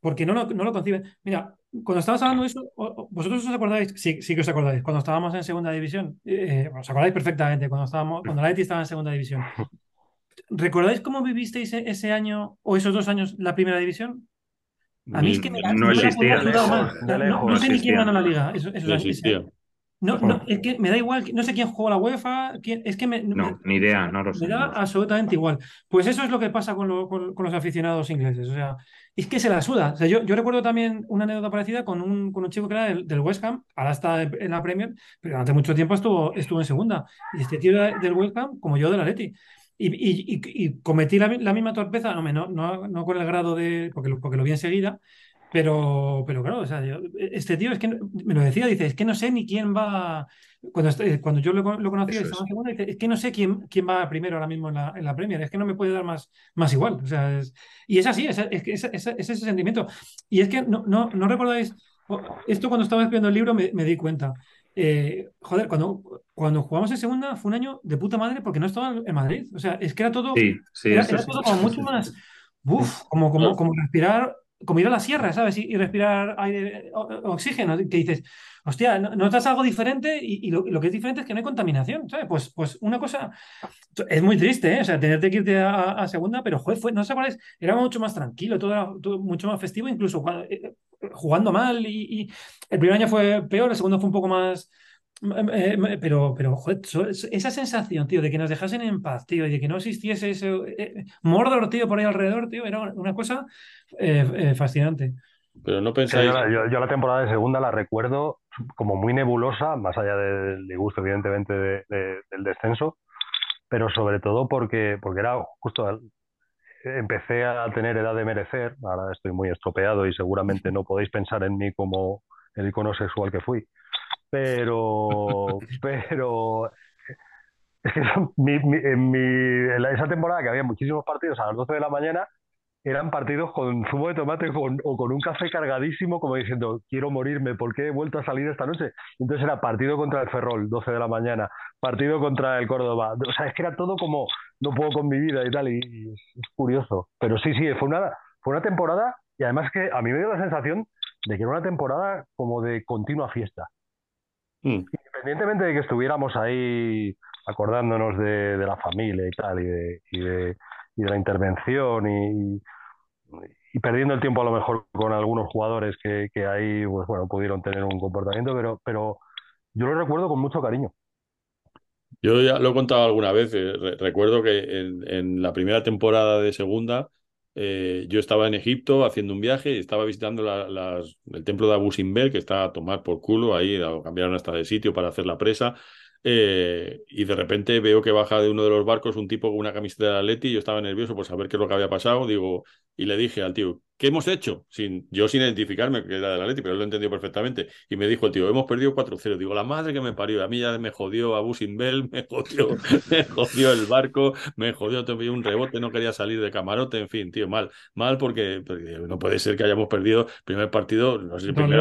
[SPEAKER 5] porque no, lo, no lo conciben. Mira, cuando estabas hablando de eso, ¿vosotros os acordáis? Sí, sí que os acordáis. Cuando estábamos en segunda división, eh, eh, os acordáis perfectamente, cuando, estábamos, cuando la Leti estaba en segunda división. ¿Recordáis cómo vivisteis e-, ese año o esos dos años la primera división?
[SPEAKER 3] A mí es que me, no, existía.
[SPEAKER 5] No, sé ni quién ganó la liga. Eso, eso, no existía. No, no, es que me da igual, no sé quién jugó la UEFA, es que me...
[SPEAKER 3] No, ni idea, no lo sé.
[SPEAKER 5] Me da absolutamente igual. Pues eso es lo que pasa con, los aficionados ingleses, o sea, es que se la suda. O sea, yo, yo recuerdo también una anécdota parecida con un, con un chico que era del, West Ham, ahora está en la Premier, pero durante mucho tiempo estuvo, estuvo en segunda. Y este tío era del West Ham como yo de la Leti. Y, y, y, cometí la, misma torpeza, no, no, no, no con el grado de, porque porque lo vi enseguida, pero, pero claro, o sea, este tío es que me lo decía, dice, es que no sé ni quién va. Cuando, cuando yo lo, lo conocí, estaba en segunda, dice, es que no sé quién, quién va primero ahora mismo en la, en la Premier, es que no me puede dar más, más igual. O sea, es, y es así, es, es, es, ese sentimiento. Y es que no, no, no recordáis, esto cuando estaba escribiendo el libro me, me di cuenta. Eh, joder, cuando, cuando jugamos en segunda fue un año de puta madre porque no estaba en Madrid. O sea, es que era todo,
[SPEAKER 3] sí, sí,
[SPEAKER 5] era, todo como mucho más. Uf, como, como, como respirar como ir a la sierra, ¿sabes? Y, respirar aire, oxígeno, que dices, hostia, notas algo diferente y, lo, que es diferente es que no hay contaminación, ¿sabes? Pues, pues una cosa, es muy triste, ¿eh? O sea, tenerte que irte a, segunda, pero joder, fue, no sé cuál es, era mucho más tranquilo, todo era mucho más festivo, incluso eh, jugando mal y, el primer año fue peor, el segundo fue un poco más pero, pero joder, esa sensación, tío, de que nos dejasen en paz, tío, y de que no existiese ese eh, Mordor, tío, por ahí alrededor, tío, era una cosa eh, fascinante.
[SPEAKER 2] Pero no pensáis.
[SPEAKER 6] yo, la temporada de segunda la recuerdo como muy nebulosa, más allá del disgusto, evidentemente, del descenso, pero sobre todo porque, porque era justo. Empecé a tener edad de merecer, ahora estoy muy estropeado y seguramente no podéis pensar en mí como el icono sexual que fui pero, pero es que en, mi, esa temporada que había muchísimos partidos a las 12 de la mañana, eran partidos con zumo de tomate o con un café cargadísimo, como diciendo, quiero morirme, ¿por qué he vuelto a salir esta noche? Entonces era partido contra el Ferrol, 12 de la mañana, partido contra el Córdoba. O sea, es que era todo como, no puedo con mi vida y tal, y, es, curioso. Pero sí, sí, fue una, fue una temporada, y además que a mí me dio la sensación de que era una temporada como de continua fiesta. Mm. Independientemente de que estuviéramos ahí acordándonos de, la familia y tal, y de, y de, la intervención y, perdiendo el tiempo a lo mejor con algunos jugadores que, ahí pues bueno pudieron tener un comportamiento, pero, pero yo lo recuerdo con mucho cariño.
[SPEAKER 2] Yo ya lo he contado alguna vez. Eh, recuerdo que en, la primera temporada de segunda eh, yo estaba en Egipto haciendo un viaje estaba visitando el templo de Abu Simbel, que está a tomar por culo, ahí cambiaron hasta de sitio para hacer la presa. Eh, y de repente veo que baja de uno de los barcos un tipo con una camiseta de Atleti y yo estaba nervioso por saber qué es lo que había pasado. Digo, y le dije al tío, ¿qué hemos hecho? Sin, yo sin identificarme que era de Atleti, pero él lo entendió perfectamente. Y me dijo el tío, hemos perdido 4-0. Digo, la madre que me parió. A mí ya me jodió a Bell, me jodió, me jodió el barco, me jodió, te un rebote, no quería salir de camarote, en fin, tío, mal. Mal porque, no puede ser que hayamos perdido primer partido, no sé si primer,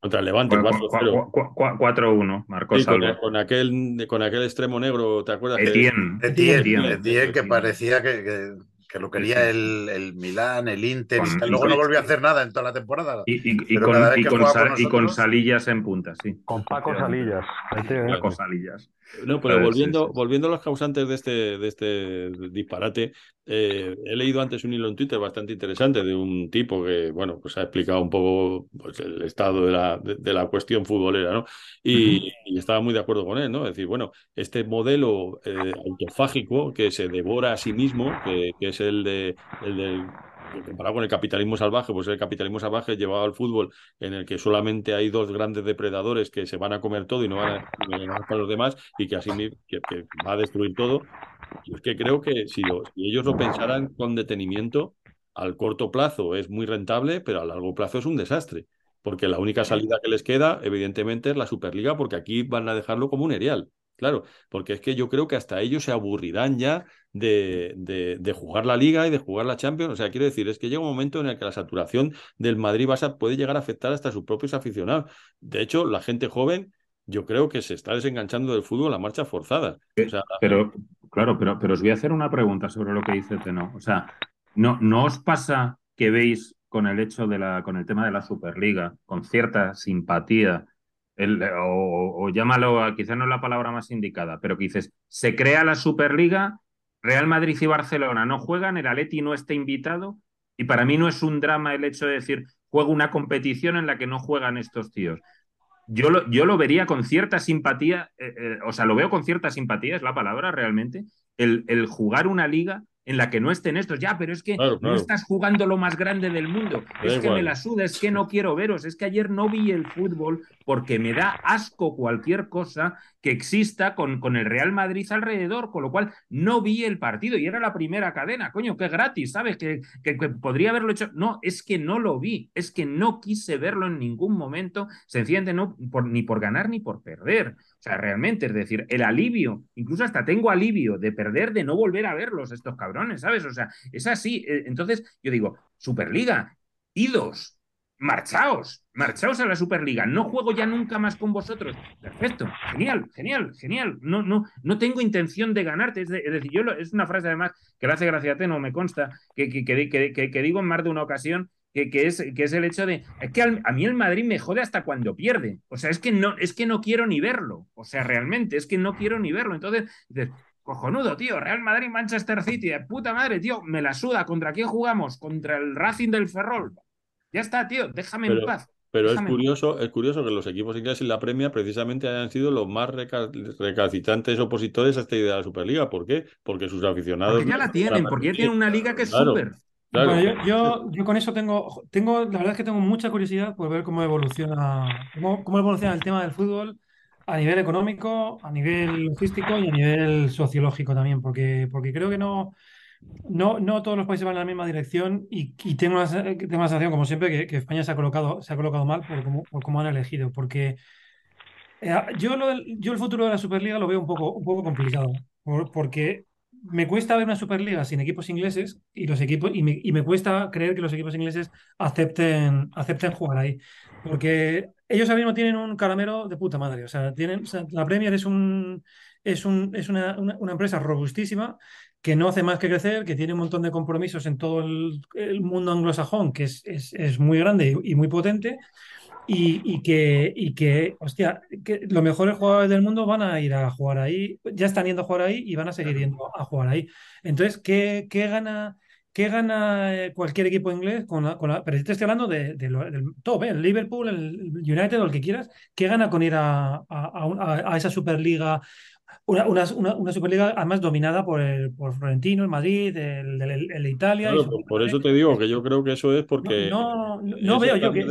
[SPEAKER 2] Contra el Levante,
[SPEAKER 3] 4-1, marcó
[SPEAKER 2] Salvo. Con, aquel, con aquel extremo negro, ¿te acuerdas?
[SPEAKER 4] Etienne, Etienne, Etienne, que parecía que que lo quería el, el Milán, el Inter, y luego no volvió a hacer nada en toda la temporada.
[SPEAKER 3] Y, con, con, Salillas en punta, sí.
[SPEAKER 6] Con Paco Salillas.
[SPEAKER 3] Paco Salillas.
[SPEAKER 2] No, pero volviendo, volviendo a los causantes de este, de este disparate, eh, he leído antes un hilo en Twitter bastante interesante de un tipo que, bueno, pues ha explicado un poco pues, el estado de la, de, la cuestión futbolera, ¿no? Y, estaba muy de acuerdo con él, ¿no? Es decir, bueno, este modelo eh, autofágico que se devora a sí mismo, que, que es el de el del comparado con el capitalismo salvaje, pues el capitalismo salvaje llevado al fútbol en el que solamente hay dos grandes depredadores que se van a comer todo y no van a, para los demás y que así que, va a destruir todo. Yo es que creo que si, ellos lo pensaran con detenimiento, al corto plazo es muy rentable, pero a largo plazo es un desastre. Porque la única salida que les queda, evidentemente, es la Superliga, porque aquí van a dejarlo como un erial. Claro, porque es que yo creo que hasta ellos se aburrirán ya de, de, jugar la Liga y de jugar la Champions. O sea, quiero decir, es que llega un momento en el que la saturación del Madrid-Barça puede llegar a afectar hasta a sus propios aficionados. De hecho, la gente joven, yo creo que se está desenganchando del fútbol a marcha forzada.
[SPEAKER 3] pero, claro, pero, pero os voy a hacer una pregunta sobre lo que dice Teno. O sea, ¿no, ¿no os pasa que veis con el hecho de la, con el tema de la Superliga, con cierta simpatía o, llámalo, quizás no es la palabra más indicada, pero que dices, se crea la Superliga, Real Madrid y Barcelona no juegan, el Atleti no está invitado, y para mí no es un drama el hecho de decir, juego una competición en la que no juegan estos tíos. Yo lo, yo lo vería con cierta simpatía, eh, eh, o sea, lo veo con cierta simpatía, es la palabra realmente, el, el jugar una liga en la que no estén estos. Ya, pero es que no estás jugando lo más grande del mundo. es que me la suda, es que no quiero veros. Es que ayer no vi el fútbol porque me da asco cualquier cosa que exista con, con el Real Madrid alrededor, con lo cual no vi el partido y era la primera cadena. Coño, que gratis, ¿sabes? Que, que, podría haberlo hecho. No, es que no lo vi, es que no quise verlo en ningún momento, sencillamente no por, ni por ganar ni por perder. O sea, realmente, es decir, el alivio, incluso hasta tengo alivio de perder, de no volver a verlos estos cabrones, ¿sabes? O sea, es así. Eh, entonces, yo digo, Superliga, idos, marchaos, marchaos a la Superliga, no juego ya nunca más con vosotros. Perfecto, genial, genial, genial. No, no, no tengo intención de ganarte. Es, decir, yo es una frase además que le hace gracia a me consta, que, que, que, digo en más de una ocasión, que, que, es, que es el hecho de, es que a mí el Madrid me jode hasta cuando pierde. O sea, es que, no, es que no quiero ni verlo. O sea, realmente, es que no quiero ni verlo. Entonces, dices, cojonudo, tío, Real Madrid, Manchester City, de puta madre, tío, me la suda. ¿Contra quién jugamos? Contra el Racing del Ferrol. Ya está, tío, déjame en paz.
[SPEAKER 2] Pero es curioso, es curioso que los equipos ingleses en la Premia precisamente hayan sido los más recalcitrantes opositores a esta idea de la Superliga. ¿Por qué? Porque sus aficionados.
[SPEAKER 3] Porque ya la tienen, porque ya tienen una liga que es súper.
[SPEAKER 5] Yo, yo, con eso tengo, tengo, la verdad es que tengo mucha curiosidad por ver cómo evoluciona, cómo, cómo evoluciona el tema del fútbol a nivel económico, a nivel logístico y a nivel sociológico también, porque, porque creo que no, no, no todos los países van en la misma dirección y, tengo, la, sensación, como siempre, que, España se ha colocado, se ha colocado mal por cómo, han elegido. Porque eh, yo, yo el futuro de la Superliga lo veo un poco, un poco complicado. porque me cuesta ver una Superliga sin equipos ingleses y los equipos y me, y me, cuesta creer que los equipos ingleses acepten, acepten jugar ahí. Porque ellos ahora tienen un caramelo de puta madre. O sea, tienen, la Premier es un es, un, es una, una, empresa robustísima que no hace más que crecer, que tiene un montón de compromisos en todo el, mundo anglosajón, que es, es, muy grande y, muy potente, y, y, que, y que, hostia, que los mejores jugadores del mundo van a ir a jugar ahí, ya están yendo a jugar ahí y van a seguir yendo a jugar ahí. Entonces, ¿qué, qué gana? ¿Qué gana eh, cualquier equipo inglés con la, con la, pero te estoy hablando de, del top, ¿eh? el Liverpool, el United o el que quieras, ¿qué gana con ir a, a, a esa Superliga una, una, una, Superliga además dominada por, el, por Florentino, el Madrid, el, el, Italia.
[SPEAKER 2] por eso te digo que yo creo que eso es porque.
[SPEAKER 5] No, no, veo, yo que,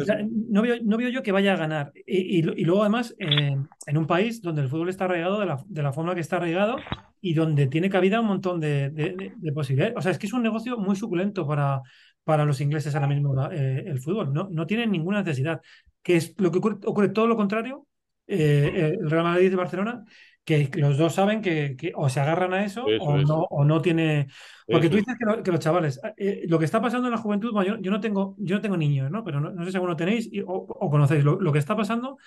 [SPEAKER 5] no, veo, no veo yo que vaya a ganar. Y, y, luego, además, en un país donde el fútbol está arraigado de la, de la forma que está arraigado y donde tiene cabida un montón de, de, posibilidades. O sea, es que es un negocio muy suculento para, para los ingleses ahora mismo eh, el fútbol. No, no tienen ninguna necesidad. Que es lo que ocurre, ocurre todo lo contrario. Eh, el Real Madrid y Barcelona que los dos saben que, o se agarran a eso, o, no, o no tiene... Porque tú dices que, los chavales, eh, lo que está pasando en la juventud, yo, no tengo, yo no tengo niños, ¿no? Pero no, sé si alguno tenéis o, conocéis. Lo, que está pasando,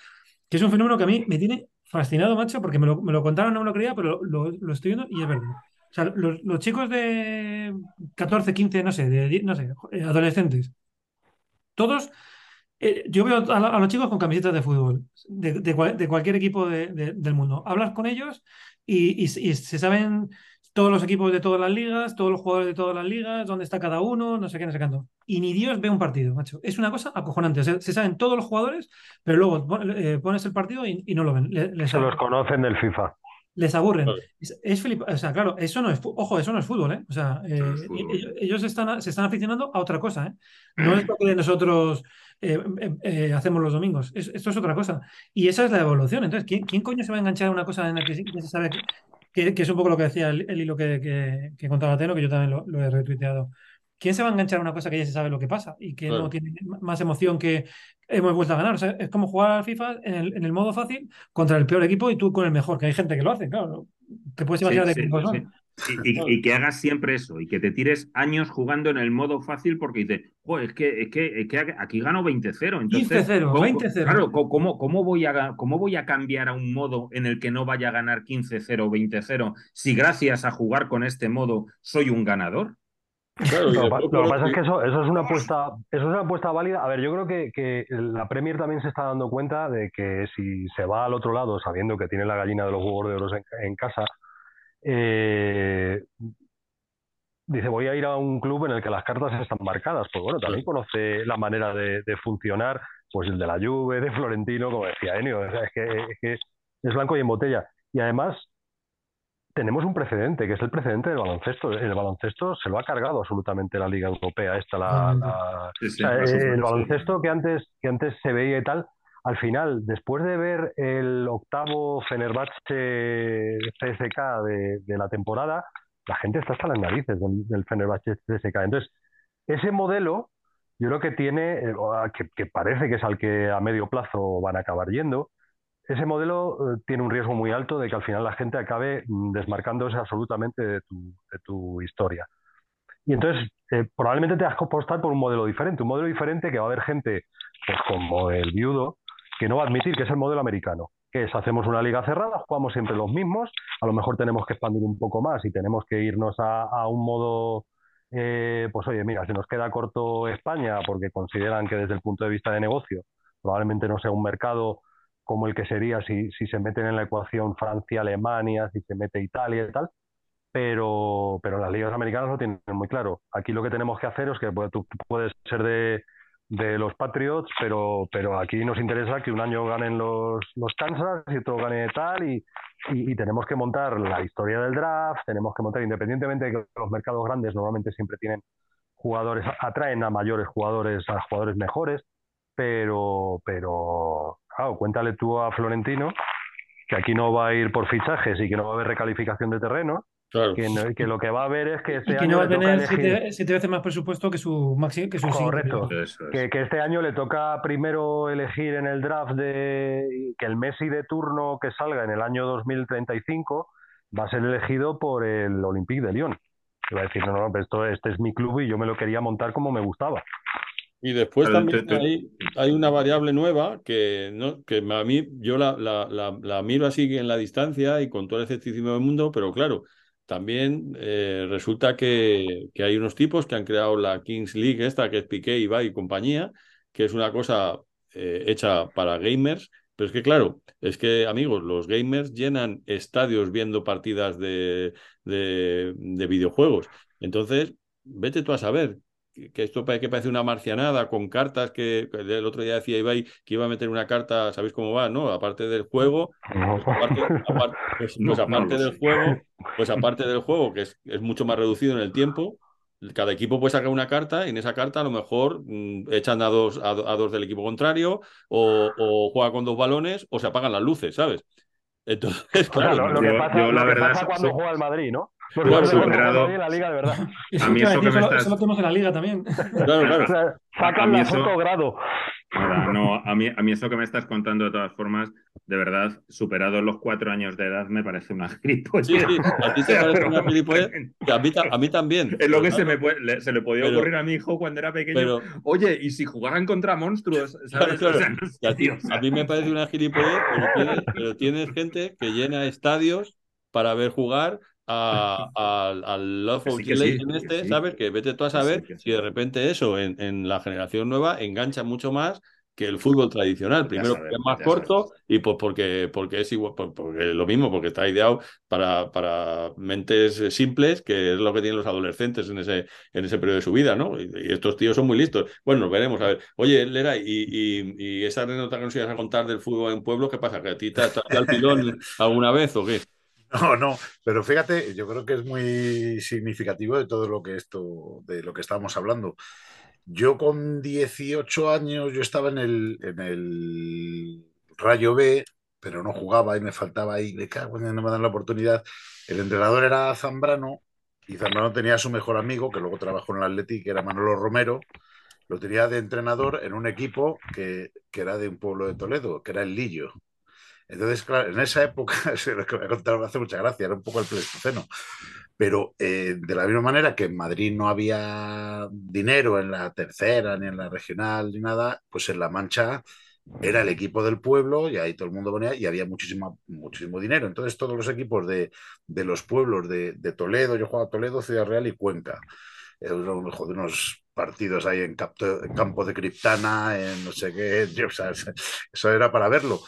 [SPEAKER 5] que es un fenómeno que a mí me tiene fascinado, macho, porque me lo, me lo contaron, no me lo creía, pero lo, estoy viendo y es verdad. O sea, los, chicos de 14, 15, no sé, de, no sé, eh, adolescentes, todos eh, yo veo a, los chicos con camisetas de fútbol, de, cualquier equipo del mundo. Hablas con ellos y, se saben todos los equipos de todas las ligas, todos los jugadores de todas las ligas, dónde está cada uno, no sé qué, no sé cuánto. Y ni Dios ve un partido, macho. Es una cosa acojonante. Se, saben todos los jugadores, pero luego eh, pones el partido y, no lo ven.
[SPEAKER 6] se los conocen del FIFA
[SPEAKER 5] les aburren. Es, o sea, claro, eso no es, ojo, eso no es fútbol, ¿eh? O sea, eh, ellos, están, se están aficionando a otra cosa, ¿eh? No es lo que nosotros eh, hacemos los domingos, esto es otra cosa. Y esa es la evolución. Entonces, ¿quién, coño se va a enganchar a una cosa en la que, se sabe que, es un poco lo que decía el, hilo que, contaba Teno, que yo también lo, lo he retuiteado? ¿quién se va a enganchar a una cosa que ya se sabe lo que pasa y que no tiene más emoción que hemos vuelto a ganar? O sea, es como jugar al FIFA en el, en el, modo fácil contra el peor equipo y tú con el mejor, que hay gente que lo hace, claro. Te puedes imaginar de qué son.
[SPEAKER 3] Y, que hagas siempre eso y que te tires años jugando en el modo fácil porque dices, es, que, es, que, es que aquí gano 20-0.
[SPEAKER 5] 15-0, 20-0.
[SPEAKER 3] Claro, ¿cómo, cómo, voy a, ¿cómo voy a cambiar a un modo en el que no vaya a ganar 15-0, 20-0 si gracias a jugar con este modo soy un ganador?
[SPEAKER 6] lo, que pasa es que eso, eso, es una apuesta, eso es una apuesta válida. A ver, yo creo que, que, la Premier también se está dando cuenta de que si se va al otro lado sabiendo que tiene la gallina de los huevos de oro en, casa, eh, dice voy a ir a un club en el que las cartas están marcadas. Pues bueno, también conoce la manera de, funcionar, pues el de la Juve, de Florentino, como decía Enio, es que, es que es blanco y en botella. Y además, tenemos un precedente, que es el precedente del baloncesto. El baloncesto se lo ha cargado absolutamente la Liga Europea. Esta, la, el baloncesto que antes, que antes se veía y tal, al final, después de ver el octavo Fenerbahce CSK de, la temporada, la gente está hasta las narices del, del Fenerbahce CSK. Entonces, ese modelo, yo creo que tiene, eh, que, que parece que es al que a medio plazo van a acabar yendo, ese modelo eh, tiene un riesgo muy alto de que al final la gente acabe mm, desmarcándose absolutamente de tu, historia. Y entonces, eh, probablemente te has que apostar por un modelo diferente, un modelo diferente que va a haber gente, pues como el viudo, que no va a admitir que es el modelo americano, que es hacemos una liga cerrada, jugamos siempre los mismos, a lo mejor tenemos que expandir un poco más y tenemos que irnos a, un modo, eh, pues oye, mira, si nos queda corto España porque consideran que desde el punto de vista de negocio probablemente no sea un mercado como el que sería si, si se meten en la ecuación Francia, Alemania, si se mete Italia y tal, pero, pero las ligas americanas lo tienen muy claro. Aquí lo que tenemos que hacer es que tú puedes ser de, de los Patriots, pero, pero aquí nos interesa que un año ganen los, los Kansas y otro gane tal, y, y, tenemos que montar la historia del draft, tenemos que montar, independientemente de que los mercados grandes normalmente siempre tienen jugadores, atraen a mayores jugadores, a jugadores mejores, pero, pero claro, cuéntale tú a Florentino que aquí no va a ir por fichajes y que no va a haber recalificación de terreno. Que, lo que va a haber es que este
[SPEAKER 5] y que no va a tener siete, veces más presupuesto que su máximo que su
[SPEAKER 6] correcto. Que, que, este año le toca primero elegir en el draft de que el Messi de turno que salga en el año 2035 va a ser elegido por el Olympique de Lyon. Va a decir no no esto este es mi club y yo me lo quería montar como me gustaba
[SPEAKER 2] y después también hay, una variable nueva que, ¿no? que a mí yo la, la, miro así en la distancia y con todo el escepticismo del mundo, pero claro, también eh, resulta que, que, hay unos tipos que han creado la Kings League, esta que es Piqué, Ibai y compañía, que es una cosa eh, hecha para gamers, pero es que claro, es que amigos, los gamers llenan estadios viendo partidas de, de, de videojuegos. Entonces, vete tú a saber que esto que parece una marcianada con cartas que, el otro día decía Ibai que iba a meter una carta, ¿sabéis cómo va? ¿No? Aparte del juego, aparte, pues, pues aparte del juego, pues aparte del juego, que es, es, mucho más reducido en el tiempo, cada equipo puede sacar una carta y en esa carta a lo mejor mm, echan a dos, a, dos del equipo contrario o, o, juega con dos balones o se apagan las luces, ¿sabes?
[SPEAKER 6] Entonces, claro, lo, que pasa, la verdad, pasa cuando juega el Madrid, ¿no?
[SPEAKER 3] Lo superado.
[SPEAKER 5] La liga, de verdad. A mí eso, que me estás... Eso lo tenemos en la liga también.
[SPEAKER 6] Claro, claro. sacan la foto grado.
[SPEAKER 3] Nada, no, a mí, a mí eso que me estás contando de todas formas, de verdad, superados los cuatro años de edad, me parece una gilipollez.
[SPEAKER 2] Sí, sí, a ti te parece una gilipollez, a mí, a mí también.
[SPEAKER 3] Es lo que se, me puede, se le podía ocurrir a mi hijo cuando era pequeño. Oye, ¿y si jugaran contra monstruos? ¿sabes?
[SPEAKER 2] a, mí me parece una gilipollez, pero tienes, gente que llena estadios para ver jugar al Love of en este, ¿sabes? Que vete tú a saber si de repente eso en, en, la generación nueva engancha mucho más que el fútbol tradicional. Primero porque es más corto y pues porque, porque es igual, porque lo mismo, porque está ideado para, para mentes simples, que es lo que tienen los adolescentes en ese, en ese periodo de su vida, ¿no? Y, estos tíos son muy listos. Bueno, nos veremos. A ver, oye, Lera, y, y, esa anécdota que nos ibas a contar del fútbol en pueblo, ¿qué pasa? ¿Que a ti te has al pilón alguna vez o qué?
[SPEAKER 4] No, no, pero fíjate, yo creo que es muy significativo de todo lo que esto, de lo que estábamos hablando. Yo con 18 años, yo estaba en el, en el Rayo B, pero no jugaba y me faltaba ahí, de cago, no me dan la oportunidad. El entrenador era Zambrano y Zambrano tenía a su mejor amigo, que luego trabajó en el Atleti, que era Manolo Romero, lo tenía de entrenador en un equipo que, que era de un pueblo de Toledo, que era el Lillo. Entonces, claro, en esa época, lo que voy a contar me hace mucha gracia, era un poco el pleistoceno. Pero eh, de la misma manera que en Madrid no había dinero en la tercera, ni en la regional, ni nada, pues en La Mancha era el equipo del pueblo y ahí todo el mundo ponía y había muchísimo, muchísimo dinero. Entonces todos los equipos de, de los pueblos de, de, Toledo, yo jugaba Toledo, Ciudad Real y Cuenca. Eh, unos partidos ahí en, campo de Criptana, en no sé qué, eso era para verlo.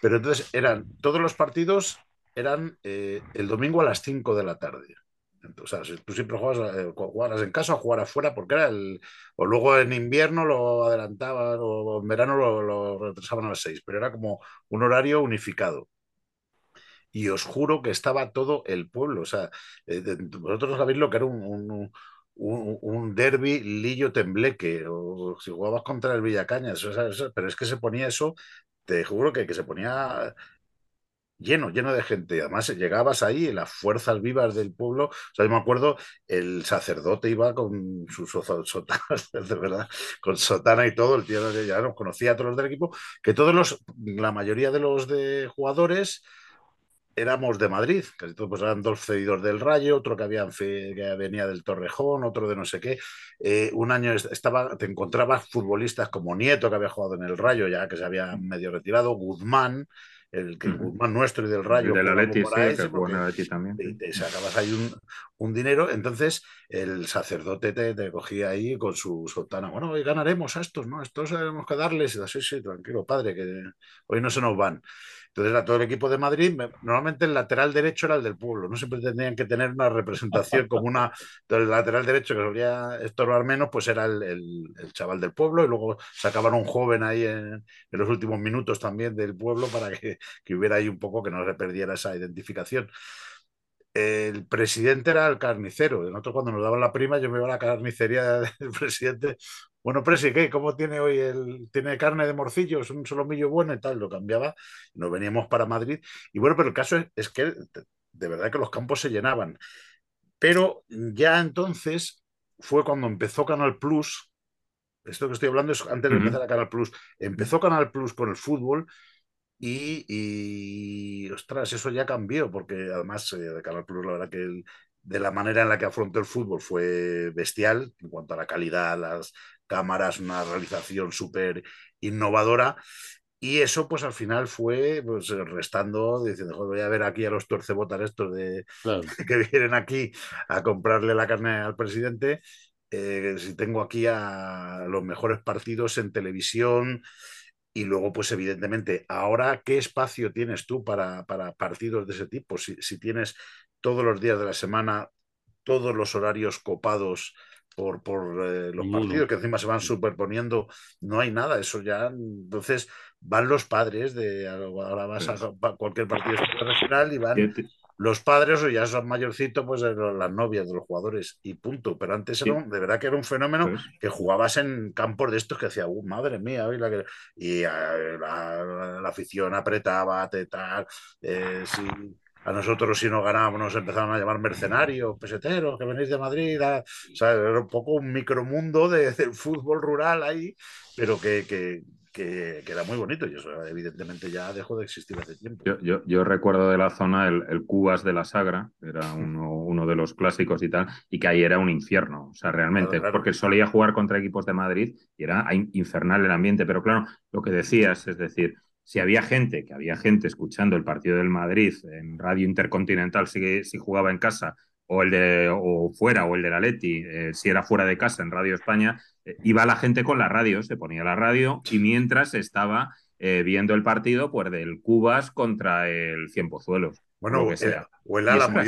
[SPEAKER 4] Pero entonces eran, todos los partidos eran eh, el domingo a las 5 de la tarde. Entonces, tú siempre jugabas, eh, en casa o jugar afuera, porque era el. O luego en invierno lo adelantaban, o en verano lo, retrasaban a las 6, pero era como un horario unificado. Y os juro que estaba todo el pueblo. O sea, eh, vosotros sabéis lo que era un, un, derby Lillo-Tembleque, o si jugabas contra el Villacañas, pero es que se ponía eso te juro que, que se ponía lleno, lleno de gente. Además, llegabas ahí, las fuerzas vivas del pueblo. O sea, yo me acuerdo, el sacerdote iba con sus sotana, de verdad, con sotana y todo. El tío ya nos conocía a todos los del equipo, que todos los, la mayoría de los de jugadores éramos de Madrid, casi todos pues, eran dos cedidos del Rayo, otro que, había, que venía del Torrejón, otro de no sé qué. Eh, un año estaba, te encontrabas futbolistas como Nieto, que había jugado en el Rayo, ya que se había medio retirado, Guzmán, el que Guzmán nuestro y del Rayo.
[SPEAKER 3] De la Leti, sí, también.
[SPEAKER 4] Te, sacabas ahí un, un, dinero, entonces el sacerdote te, te, cogía ahí con su sotana. Bueno, hoy ganaremos a estos, ¿no? Estos tenemos que darles. Sí, sí, tranquilo, padre, que hoy no se nos van. Entonces era todo el equipo de Madrid. Normalmente el lateral derecho era el del pueblo. No siempre tenían que tener una representación como una. el lateral derecho que solía estorbar menos, pues era el, chaval del pueblo. Y luego sacaban un joven ahí en, los últimos minutos también del pueblo para que, que hubiera ahí un poco que no se perdiera esa identificación el presidente era el carnicero. Nosotros cuando nos daban la prima, yo me iba a la carnicería del presidente bueno, Presi, ¿qué? ¿Cómo tiene hoy el. ¿Tiene carne de morcillo? ¿Es un solomillo bueno y tal? Lo cambiaba. Nos veníamos para Madrid. Y bueno, pero el caso es, que de verdad que los campos se llenaban. Pero ya entonces fue cuando empezó Canal Plus. Esto que estoy hablando es antes de empezar a Canal Plus. Empezó Canal Plus con el fútbol y, y, ostras, eso ya cambió, porque además eh, de Canal Plus, la verdad que de la manera en la que afrontó el fútbol fue bestial en cuanto a la calidad, las cámaras, una realización súper innovadora. Y eso, pues al final fue pues, restando, diciendo, voy a ver aquí a los torcebotas estos de, que vienen aquí a comprarle la carne al presidente. Eh, si tengo aquí a los mejores partidos en televisión, y luego, pues evidentemente, ahora, ¿qué espacio tienes tú para, para partidos de ese tipo? Si, si, tienes todos los días de la semana, todos los horarios copados por, por eh, los partidos que encima se van superponiendo, no hay nada, eso ya, entonces van los padres de, ahora vas a cualquier partido regional y van los padres o ya son mayorcitos, pues las novias de los jugadores y punto, pero antes era de verdad que era un fenómeno que jugabas en campos de estos que decía, uh, madre mía, y, eh, la, afición apretaba, tal, eh, sí a nosotros si no ganábamos nos empezaron a llamar mercenarios, peseteros, que venís de Madrid. o sea, era un poco un micromundo de, del fútbol rural ahí, pero que, que, que, era muy bonito y eso evidentemente ya dejó de existir hace tiempo.
[SPEAKER 3] Yo, yo, recuerdo de la zona el, Cubas de la Sagra, era uno, uno, de los clásicos y tal, y que ahí era un infierno, o sea, realmente, porque solía jugar contra equipos de Madrid y era infernal el ambiente, pero claro, lo que decías, es decir, si había gente, que había gente escuchando el partido del Madrid en Radio Intercontinental si, si jugaba en casa o el de o fuera o el de la Leti, eh, si era fuera de casa en Radio España, eh, iba la gente con la radio, se ponía la radio y mientras estaba eh, viendo el partido pues del Cubas contra el Cienpozuelos.
[SPEAKER 4] Bueno, que sea. o el Álamo.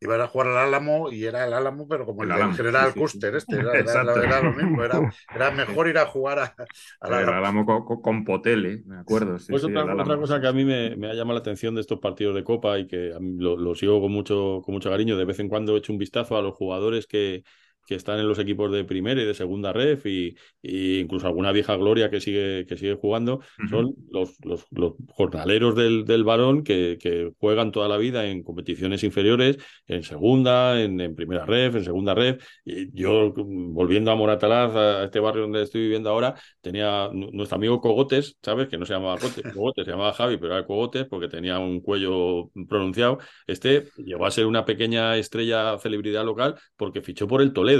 [SPEAKER 4] Iba a jugar al Álamo y era el Álamo, pero como el, general Custer, este era, era, lo mismo. Era, mejor ir a jugar a,
[SPEAKER 3] al Álamo. con, Potele, me acuerdo.
[SPEAKER 2] pues otra, cosa que a mí me, me, ha llamado la atención de estos partidos de Copa y que lo, lo sigo con mucho, con mucho cariño. De vez en cuando he hecho un vistazo a los jugadores que, que están en los equipos de primera y de segunda ref y, incluso alguna vieja gloria que sigue, que sigue jugando, son los, los, jornaleros del, del varón que, que, juegan toda la vida en competiciones inferiores, en segunda, en, primera ref, en segunda ref. Y yo, volviendo a Moratalaz, a este barrio donde estoy viviendo ahora, tenía nuestro amigo Cogotes, ¿sabes? Que no se llamaba Cogotes, se llamaba Javi, pero era Cogotes porque tenía un cuello pronunciado. Este llegó a ser una pequeña estrella celebridad local porque fichó por el Toledo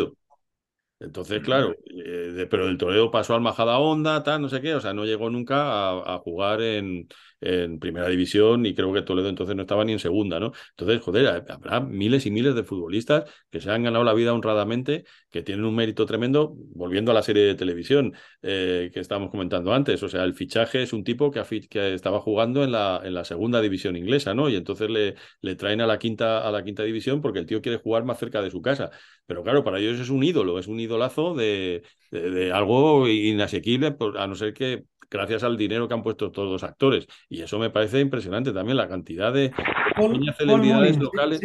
[SPEAKER 2] entonces, claro, eh, pero el Toledo pasó al Majada Honda, tal, no sé qué, o sea, no llegó nunca a jugar en, en primera división y creo que Toledo entonces no estaba ni en segunda, ¿no? Entonces, joder, habrá miles y miles de futbolistas que se han ganado la vida honradamente, que tienen un mérito tremendo, volviendo a la serie de televisión eh, que estábamos comentando antes, o sea, el fichaje es un tipo que, estaba jugando en la, en la segunda división inglesa, ¿no? Y entonces le, le traen a la, quinta, a la quinta división porque el tío quiere jugar más cerca de su casa. Pero claro, para ellos es un ídolo, es un idolazo de, de algo inasequible, a no ser que gracias al dinero que han puesto todos los actores. Y eso me parece impresionante también, la cantidad de celebridades locales.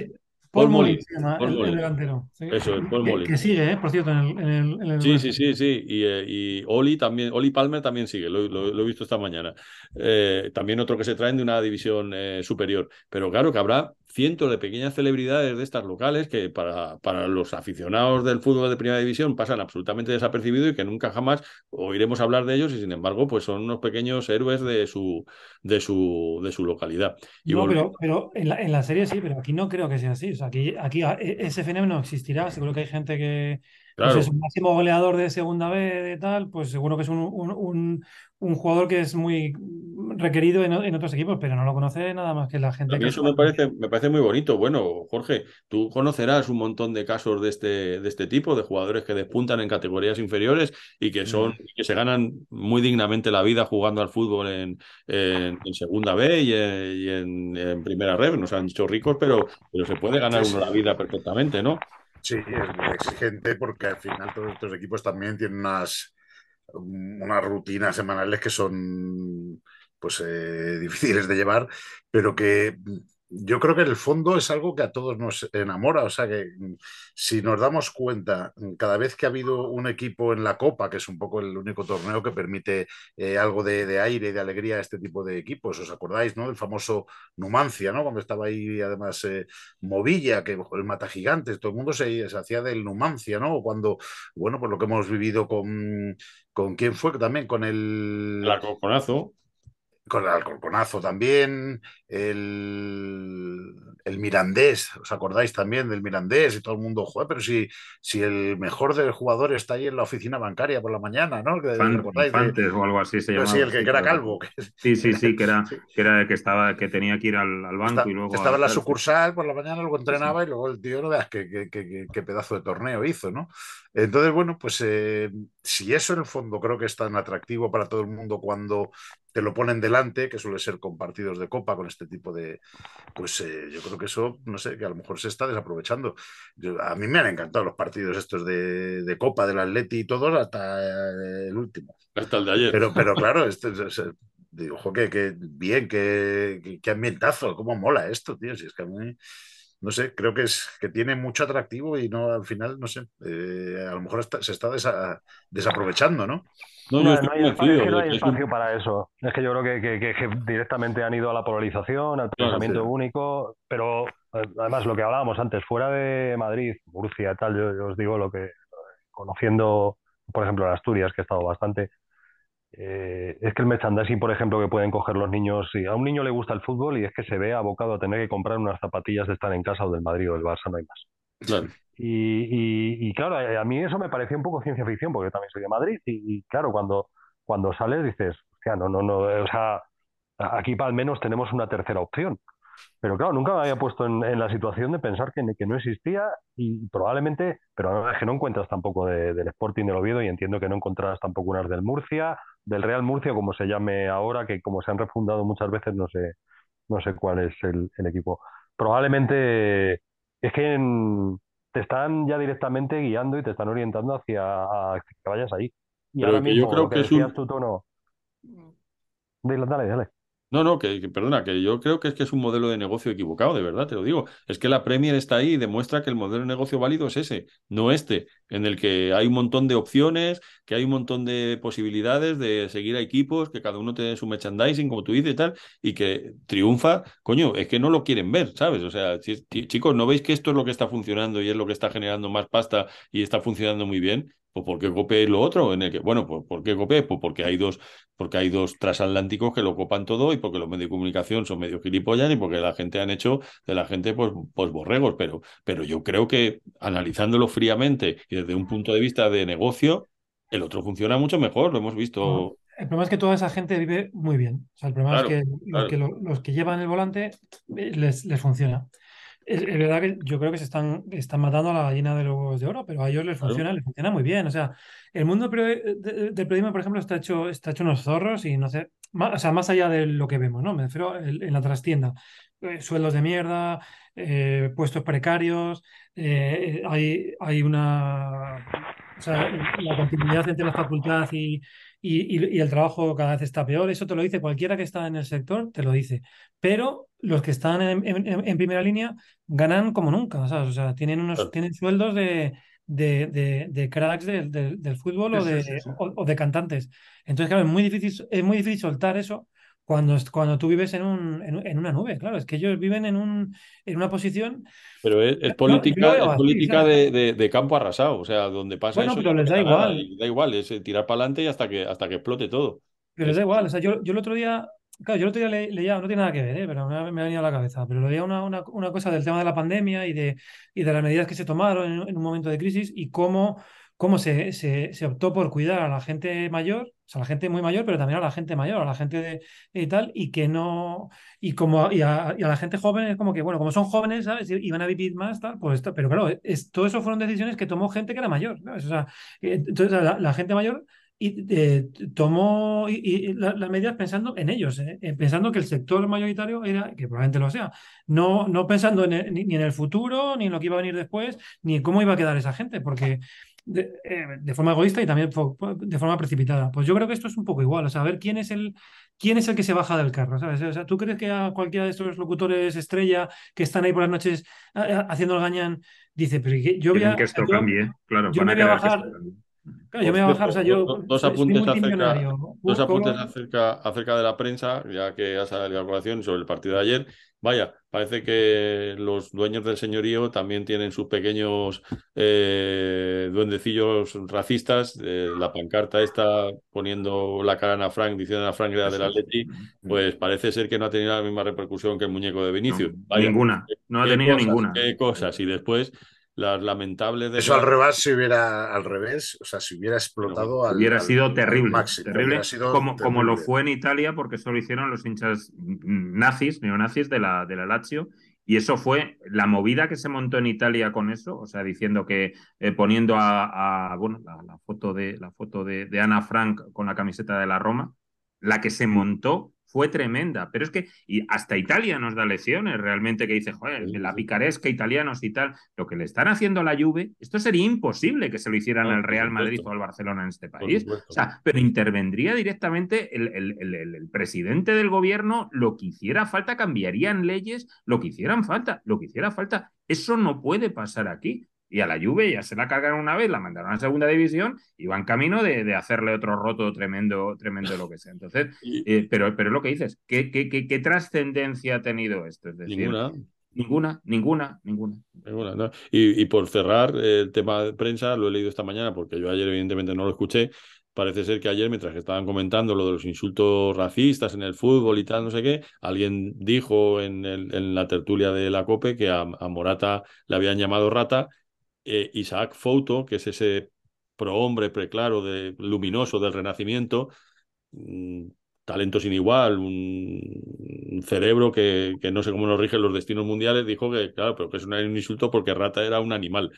[SPEAKER 5] Paul, Molin, el, delantero.
[SPEAKER 2] Eso es, Paul Molin.
[SPEAKER 5] Que, sigue, ¿eh? por cierto, en el.
[SPEAKER 2] sí, sí, sí, sí. Y, eh, y, Oli también, Oli Palmer también sigue, lo, he visto esta mañana. Eh, también otro que se traen de una división eh, superior. Pero claro que habrá cientos de pequeñas celebridades de estas locales que para, para los aficionados del fútbol de primera división pasan absolutamente desapercibidos y que nunca jamás oiremos hablar de ellos y sin embargo pues son unos pequeños héroes de su, de su, de su localidad.
[SPEAKER 5] no, pero, pero en, la, en, la, serie sí, pero aquí no creo que sea así. O sea, aquí, aquí e, ese fenómeno existirá. Seguro que hay gente que, pues es un máximo goleador de segunda B de tal, pues seguro que es un, un, un, jugador que es muy requerido en, en, otros equipos, pero no lo conoce nada más que la gente.
[SPEAKER 2] A mí eso me parece, me parece muy bonito. Bueno, Jorge, tú conocerás un montón de casos de este, de este tipo, de jugadores que despuntan en categorías inferiores y que son, mm. que se ganan muy dignamente la vida jugando al fútbol en, en, segunda B y, en, primera red. Nos han dicho ricos, pero, pero se puede ganar uno la vida perfectamente, ¿no?
[SPEAKER 4] Sí, es exigente porque al final todos estos equipos también tienen unas, unas rutinas semanales que son pues eh, difíciles de llevar, pero que yo creo que en el fondo es algo que a todos nos enamora. O sea que mm, si nos damos cuenta, mm, cada vez que ha habido un equipo en la Copa, que es un poco el único torneo que permite eh, algo de, aire y de alegría a este tipo de equipos, ¿os acordáis, no? Del famoso Numancia, ¿no? Cuando estaba ahí además eh, Movilla, que el Mata Gigantes, todo el mundo se, hacía del Numancia, ¿no? O cuando, bueno, pues lo que hemos vivido con, con quién fue también, con el...
[SPEAKER 2] La Coconazo
[SPEAKER 4] con el Alcorconazo también, el, el, Mirandés, ¿os acordáis también del Mirandés? Y todo el mundo, juega, pero si, si el mejor del jugador está ahí en la oficina bancaria por la mañana, ¿no?
[SPEAKER 3] Que, o algo así se llamaba.
[SPEAKER 4] Sí, el que, era calvo.
[SPEAKER 3] Sí, sí, sí, que era, que era que estaba, que tenía que ir al, al banco y luego.
[SPEAKER 4] Estaba en la sucursal por la mañana, luego entrenaba y luego el tío no veas qué, qué, pedazo de torneo hizo, ¿no? Entonces, bueno, pues eh, si eso en el fondo creo que es tan atractivo para todo el mundo cuando te lo ponen delante, que suele ser con partidos de copa, con este tipo de, pues eh, yo creo que eso, no sé, que a lo mejor se está desaprovechando. a mí me han encantado los partidos estos de, de copa, del Atleti y todos, hasta el último.
[SPEAKER 2] Hasta el de ayer.
[SPEAKER 4] Pero, pero claro, este, digo, que, bien, que, que, ambientazo, cómo mola esto, tío, si es que a mí no sé, creo que es que tiene mucho atractivo y no al final, no sé, eh, a lo mejor se está desaprovechando, ¿no?
[SPEAKER 6] No, no, hay, espacio, para eso. Es que yo creo que, directamente han ido a la polarización, al pensamiento único, pero eh, además lo que hablábamos antes, fuera de Madrid, Murcia, tal, yo, os digo lo que, conociendo, por ejemplo, en Asturias, que he estado bastante, eh, es que el merchandising, por ejemplo, que pueden coger los niños, si a un niño le gusta el fútbol y es que se ve abocado a tener que comprar unas zapatillas de estar en casa o del Madrid o del Barça, no hay más.
[SPEAKER 2] Claro.
[SPEAKER 6] Y, y, claro, a mí eso me parecía un poco ciencia ficción, porque yo también soy de Madrid, y, claro, cuando, cuando sales dices, hostia, no, no, no, o sea, aquí al menos tenemos una tercera opción. Pero claro, nunca me había puesto en, la situación de pensar que, que, no existía y probablemente, pero es que no encuentras tampoco del Sporting del Oviedo y entiendo que no encontrarás tampoco unas del Murcia, del Real Murcia, como se llame ahora, que como se han refundado muchas veces, no sé, no sé cuál es el, equipo. Probablemente es que te están ya directamente guiando y te están orientando hacia que vayas ahí. Y ahora mismo, yo creo que, es un... tu tono. Dale, dale, dale.
[SPEAKER 2] No, no, que, perdona, que yo creo que es que es un modelo de negocio equivocado, de verdad, te lo digo. Es que la Premier está ahí y demuestra que el modelo de negocio válido es ese, no este, en el que hay un montón de opciones, que hay un montón de posibilidades de seguir a equipos, que cada uno tiene su merchandising, como tú dices y tal, y que triunfa. Coño, es que no lo quieren ver, ¿sabes? O sea, chicos, ¿no veis que esto es lo que está funcionando y es lo que está generando más pasta y está funcionando muy bien? Pues ¿por qué copiáis lo otro? En el que, bueno, pues ¿por qué copiáis? Pues porque hay dos, porque hay dos transatlánticos que lo copan todo y porque los medios de comunicación son medio gilipollas y porque la gente han hecho de la gente pues, pues borregos. Pero, pero yo creo que analizándolo fríamente y desde un punto de vista de negocio, el otro funciona mucho mejor, lo hemos visto.
[SPEAKER 5] el problema es que toda esa gente vive muy bien. O sea, el problema es que, los que llevan el volante eh, les, les funciona. Es, verdad que yo creo que se están, están matando a la gallina de los de oro, pero a ellos les funciona, les funciona muy bien. O sea, el mundo del periodismo, por ejemplo, está hecho, está hecho unos zorros y no sé, más, o sea, más allá de lo que vemos, ¿no? Me refiero en la trastienda. Eh, sueldos de mierda, eh, puestos precarios, eh, hay, hay una. O sea, la continuidad entre la facultad y, y, el trabajo cada vez está peor. Eso te lo dice cualquiera que está en el sector, te lo dice. Pero los que están en, primera línea ganan como nunca, O sea, tienen, unos, tienen sueldos de, de, de, cracks del fútbol o, de, o, de cantantes. Entonces, claro, es muy difícil, es muy difícil soltar eso cuando, cuando tú vives en, un, en, una nube, claro, es que ellos viven en, un, en una posición...
[SPEAKER 2] Pero es, política, política de, campo arrasado, o sea, donde pasa eso...
[SPEAKER 5] pero les da igual.
[SPEAKER 2] Da igual, es tirar para adelante y hasta que, hasta que explote todo.
[SPEAKER 5] Pero les da igual, o sea, yo, yo el otro día, claro, yo el otro día leía, no tiene nada que ver, ¿eh? pero me ha, venido a la cabeza, pero leía una, una, una, cosa del tema de la pandemia y de, y de las medidas que se tomaron en un momento de crisis y cómo cómo se, se, optó por cuidar a la gente mayor, o sea, a la gente muy mayor, pero también a la gente mayor, a la gente de, y tal, y que no, y como y a, la gente joven es como que, bueno, como son jóvenes, ¿sabes? Y, van a vivir más, tal, pues esto, pero claro, es, todo eso fueron decisiones que tomó gente que era mayor, ¿sabes? O sea, entonces la, gente mayor y eh, tomó y, las medidas pensando en ellos, ¿eh? Pensando que el sector mayoritario era, que probablemente lo sea, no, no pensando en ni, en el futuro, ni en lo que iba a venir después, ni en cómo iba a quedar esa gente, porque eh, de, forma egoísta y también de forma precipitada. Pues yo creo que esto es un poco igual, o sea, a ver quién es el, quién es el que se baja del carro, ¿sabes? O sea, ¿tú crees que a cualquiera de estos locutores estrella que están ahí por las noches haciendo el gañán dice, pero yo voy a...
[SPEAKER 3] que esto cambie, claro.
[SPEAKER 5] Yo me voy a bajar... Claro, yo me voy a bajar, o sea, yo
[SPEAKER 2] dos, apuntes, acerca, dos apuntes acerca, acerca, de la prensa, ya que ha salido la colación sobre el partido de ayer. Vaya, parece que los dueños del señorío también tienen sus pequeños eh, duendecillos racistas. Eh, la pancarta está poniendo la cara a Frank, diciendo a Frank era de la Leti, pues parece ser que no ha tenido la misma repercusión que el muñeco de Vinicius.
[SPEAKER 3] ninguna, no ha tenido ninguna.
[SPEAKER 2] Qué cosas. Y después las lamentables de
[SPEAKER 4] eso al revés si hubiera al revés o sea si hubiera explotado al,
[SPEAKER 3] hubiera sido terrible terrible como, como lo fue en Italia porque eso lo hicieron los hinchas nazis neonazis de la de la Lazio y eso fue la movida que se montó en Italia con eso, o sea, diciendo que eh, poniendo a, bueno, la, foto de la foto de, de Ana Frank con la camiseta de la Roma, la que se montó fue tremenda. Pero es que y hasta Italia nos da lecciones realmente que dice, joder, la picaresca italianos y tal. Lo que le están haciendo a la Juve, esto sería imposible que se lo hicieran al Real Madrid o al Barcelona en este país. O sea, pero intervendría directamente el, el, presidente del gobierno, lo que hiciera falta, cambiarían leyes, lo que hicieran falta, lo que hiciera falta. Eso no puede pasar aquí y a la Juve ya se la cargaron una vez, la mandaron a segunda división y van camino de, hacerle otro roto tremendo, tremendo lo que sea. Entonces, eh, pero, pero lo que dices, ¿qué, qué, qué, trascendencia ha tenido esto? Es decir, ninguna. Ninguna, ninguna,
[SPEAKER 2] ninguna. y, por cerrar el tema de prensa, lo he leído esta mañana porque yo ayer evidentemente no lo escuché, parece ser que ayer, mientras que estaban comentando lo de los insultos racistas en el fútbol y tal, no sé qué, alguien dijo en, en la tertulia de la COPE que a, Morata le habían llamado rata. Eh, Isaac Fouto, que es ese prohombre preclaro, de, luminoso del Renacimiento, mm, talento sin igual, un, cerebro que, que, no sé cómo nos rigen los destinos mundiales, dijo que, claro, pero que es un insulto porque rata era un animal.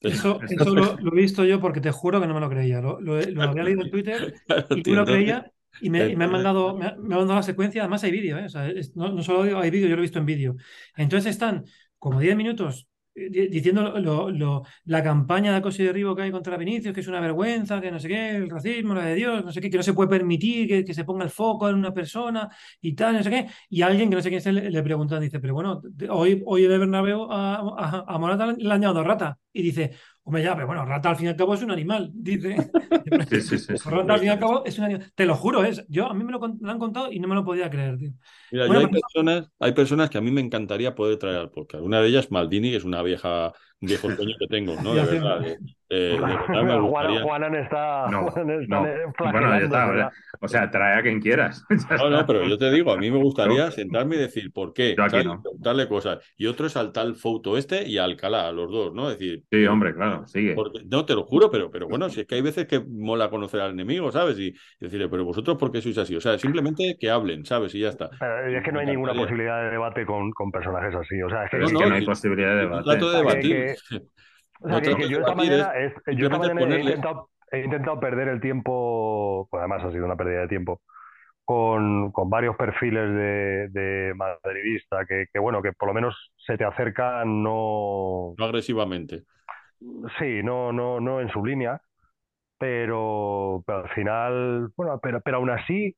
[SPEAKER 5] Eso, eso lo, he visto yo porque te juro que no me lo creía. Lo, había leído en Twitter y tú lo creías y me, me, han mandado, me, ha, mandado la secuencia. Además, hay vídeo, ¿eh? o sea, no, no, solo hay vídeo, yo lo he visto en vídeo. Entonces están como 10 minutos diciendo lo, la campaña de acoso y derribo que hay contra Vinicius, que es una vergüenza, que no sé qué, el racismo, la de Dios, no sé qué, que no se puede permitir que, se ponga el foco en una persona y tal, no sé qué. Y alguien que no sé quién es, le, le pregunta, dice, pero bueno, hoy, hoy el Bernabéu a, a, a Morata le han llamado rata. Y dice, Hombre, ya, pero bueno, rata al fin y al cabo es un animal, dice. Sí, sí, sí, rata al fin y al cabo es un animal. Te lo juro, es. Yo a mí me lo, han contado y no me lo podía creer, tío.
[SPEAKER 2] Mira, hay, pues personas, hay personas que a mí me encantaría poder traer al podcast. Una de ellas, Maldini, que es una vieja un viejo sueño que tengo, ¿no? De verdad. Eh,
[SPEAKER 6] Juanan está. No,
[SPEAKER 3] no. Bueno, ya está. O sea, trae a quien quieras.
[SPEAKER 2] no, no, pero yo te digo, a mí me gustaría sentarme y decir por qué. Darle cosas. Y otro es al tal foto este y a Alcalá, a los dos, ¿no? decir.
[SPEAKER 3] Sí, hombre, claro, sigue.
[SPEAKER 2] no, te lo juro, pero, pero bueno, si es que hay veces que mola conocer al enemigo, ¿sabes? Y, decirle, pero vosotros, ¿por qué sois así? O sea, simplemente que hablen, ¿sabes? Y ya está.
[SPEAKER 6] es que no hay ninguna posibilidad de debate con, con personajes así. O sea, es que
[SPEAKER 3] no, no hay posibilidad de debate.
[SPEAKER 2] Trato de debatir.
[SPEAKER 6] O sea, que, yo esta mañana, yo esta mañana he, intentado, he, intentado, perder el tiempo, pues además ha sido una pérdida de tiempo, con, con varios perfiles de, de madridista que, que, bueno, que por lo menos se te acercan no...
[SPEAKER 2] No agresivamente.
[SPEAKER 6] Sí, no, no, no en su línea, pero, pero al final, bueno, pero, pero aún así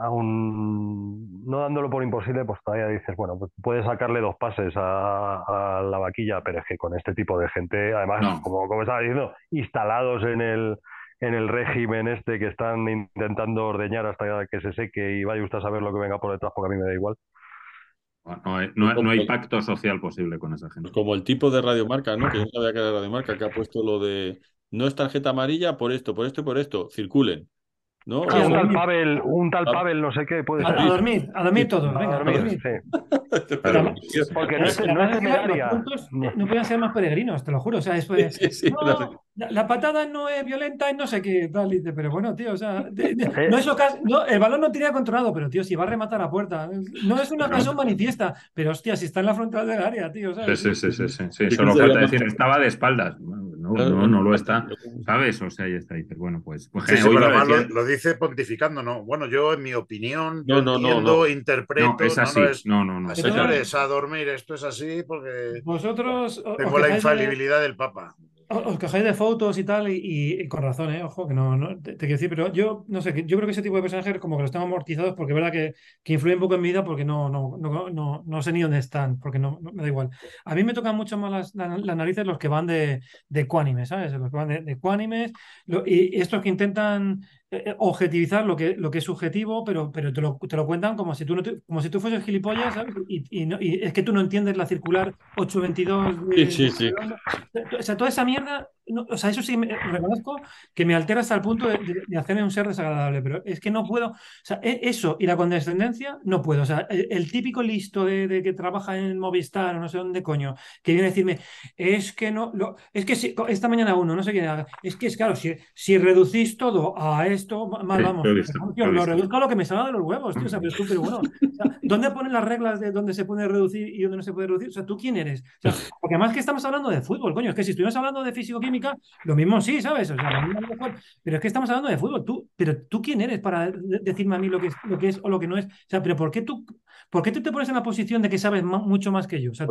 [SPEAKER 6] aún no dándolo por imposible, pues todavía dices, bueno, pues puedes sacarle dos pases a, la vaquilla, pero es que con este tipo de gente, además, como, como estaba diciendo, instalados en el, en el régimen este que están intentando ordeñar hasta que se seque y vaya usted a saber lo que venga por detrás, porque a mí me da igual.
[SPEAKER 3] No hay, pacto social posible con esa gente.
[SPEAKER 2] Como el tipo de radiomarca, ¿no? Que yo sabía que era radiomarca, que ha puesto lo de no es tarjeta amarilla por esto, por esto y por esto, circulen. ¿No?
[SPEAKER 6] un tal Pavel, un tal Pavel, no sé qué puede
[SPEAKER 5] ser. A, dormir, a dormir todos, venga, a dormir. porque no es, no es temeraria. No, no pueden ser más peregrinos, te lo juro. O sea, después, sí, sí, no, la, patada no es violenta y no sé qué tal, pero bueno, tío, o sea, no es no, el balón no tenía controlado, pero tío, si va a rematar a puerta, no es una ocasión manifiesta, pero hostia, si está en la frontal del área, tío, ¿sabes?
[SPEAKER 3] Sí, sí, sí, sí, sí, solo falta decir, estaba de espaldas, no, no, no, lo está, ¿sabes? O sea, ahí está, dice, bueno, pues, pues
[SPEAKER 4] sí, pero además lo, dice pontificando, ¿no? Bueno, yo en mi opinión, yo entiendo, interpreto,
[SPEAKER 3] no, es así, no, no, no.
[SPEAKER 4] Señores, a dormir, esto es así porque
[SPEAKER 5] vosotros
[SPEAKER 4] tengo la infalibilidad del Papa.
[SPEAKER 5] Os quejáis de fotos y tal, y, con razón, ¿eh? Ojo, que no, te, quiero decir, pero yo no sé, yo creo que ese tipo de personajes como que los tengo amortizados porque es verdad que, que influyen un poco en mi vida porque no, no, no, no, no sé ni dónde están, porque no, me da igual. A mí me tocan mucho más las, las, narices los que van de, de ¿sabes? Los que van de, de cuánimes y, estos que intentan objetivizar lo que, lo que es subjetivo, pero, pero te, lo, te lo cuentan como si tú, no como si tú fueses gilipollas, ¿sabes? Y, y, es que tú no entiendes la circular 822.
[SPEAKER 2] De, sí, sí, sí.
[SPEAKER 5] O sea, toda esa mierda o sea, eso sí me, reconozco que me altera hasta el punto de, hacerme un ser desagradable, pero es que no puedo, o sea, e, eso y la condescendencia no puedo, o sea, el, típico listo de, que trabaja en Movistar o no sé dónde coño, que viene a decirme, es que no, lo, es que si, esta mañana uno, no sé quién haga, es que es claro, si, si reducís todo a esto, mal vamos, lo, lo, reduzco a lo que me salga de los huevos, tío, o sea, pero, tú, pero bueno, ¿dónde ponen las reglas de dónde se puede reducir y dónde no se puede reducir? O sea, ¿tú quién eres? O sea, porque además que estamos hablando de fútbol, coño, es que si estuviéramos hablando de físico-química, lo mismo sí, ¿sabes? O sea, pero es que estamos hablando de fútbol. Tú, pero tú quién eres para decirme a mí lo que es, lo que es o lo que no es. O sea, pero ¿por qué tú, por qué tú te pones en la posición de que sabes mucho más que yo? O sea,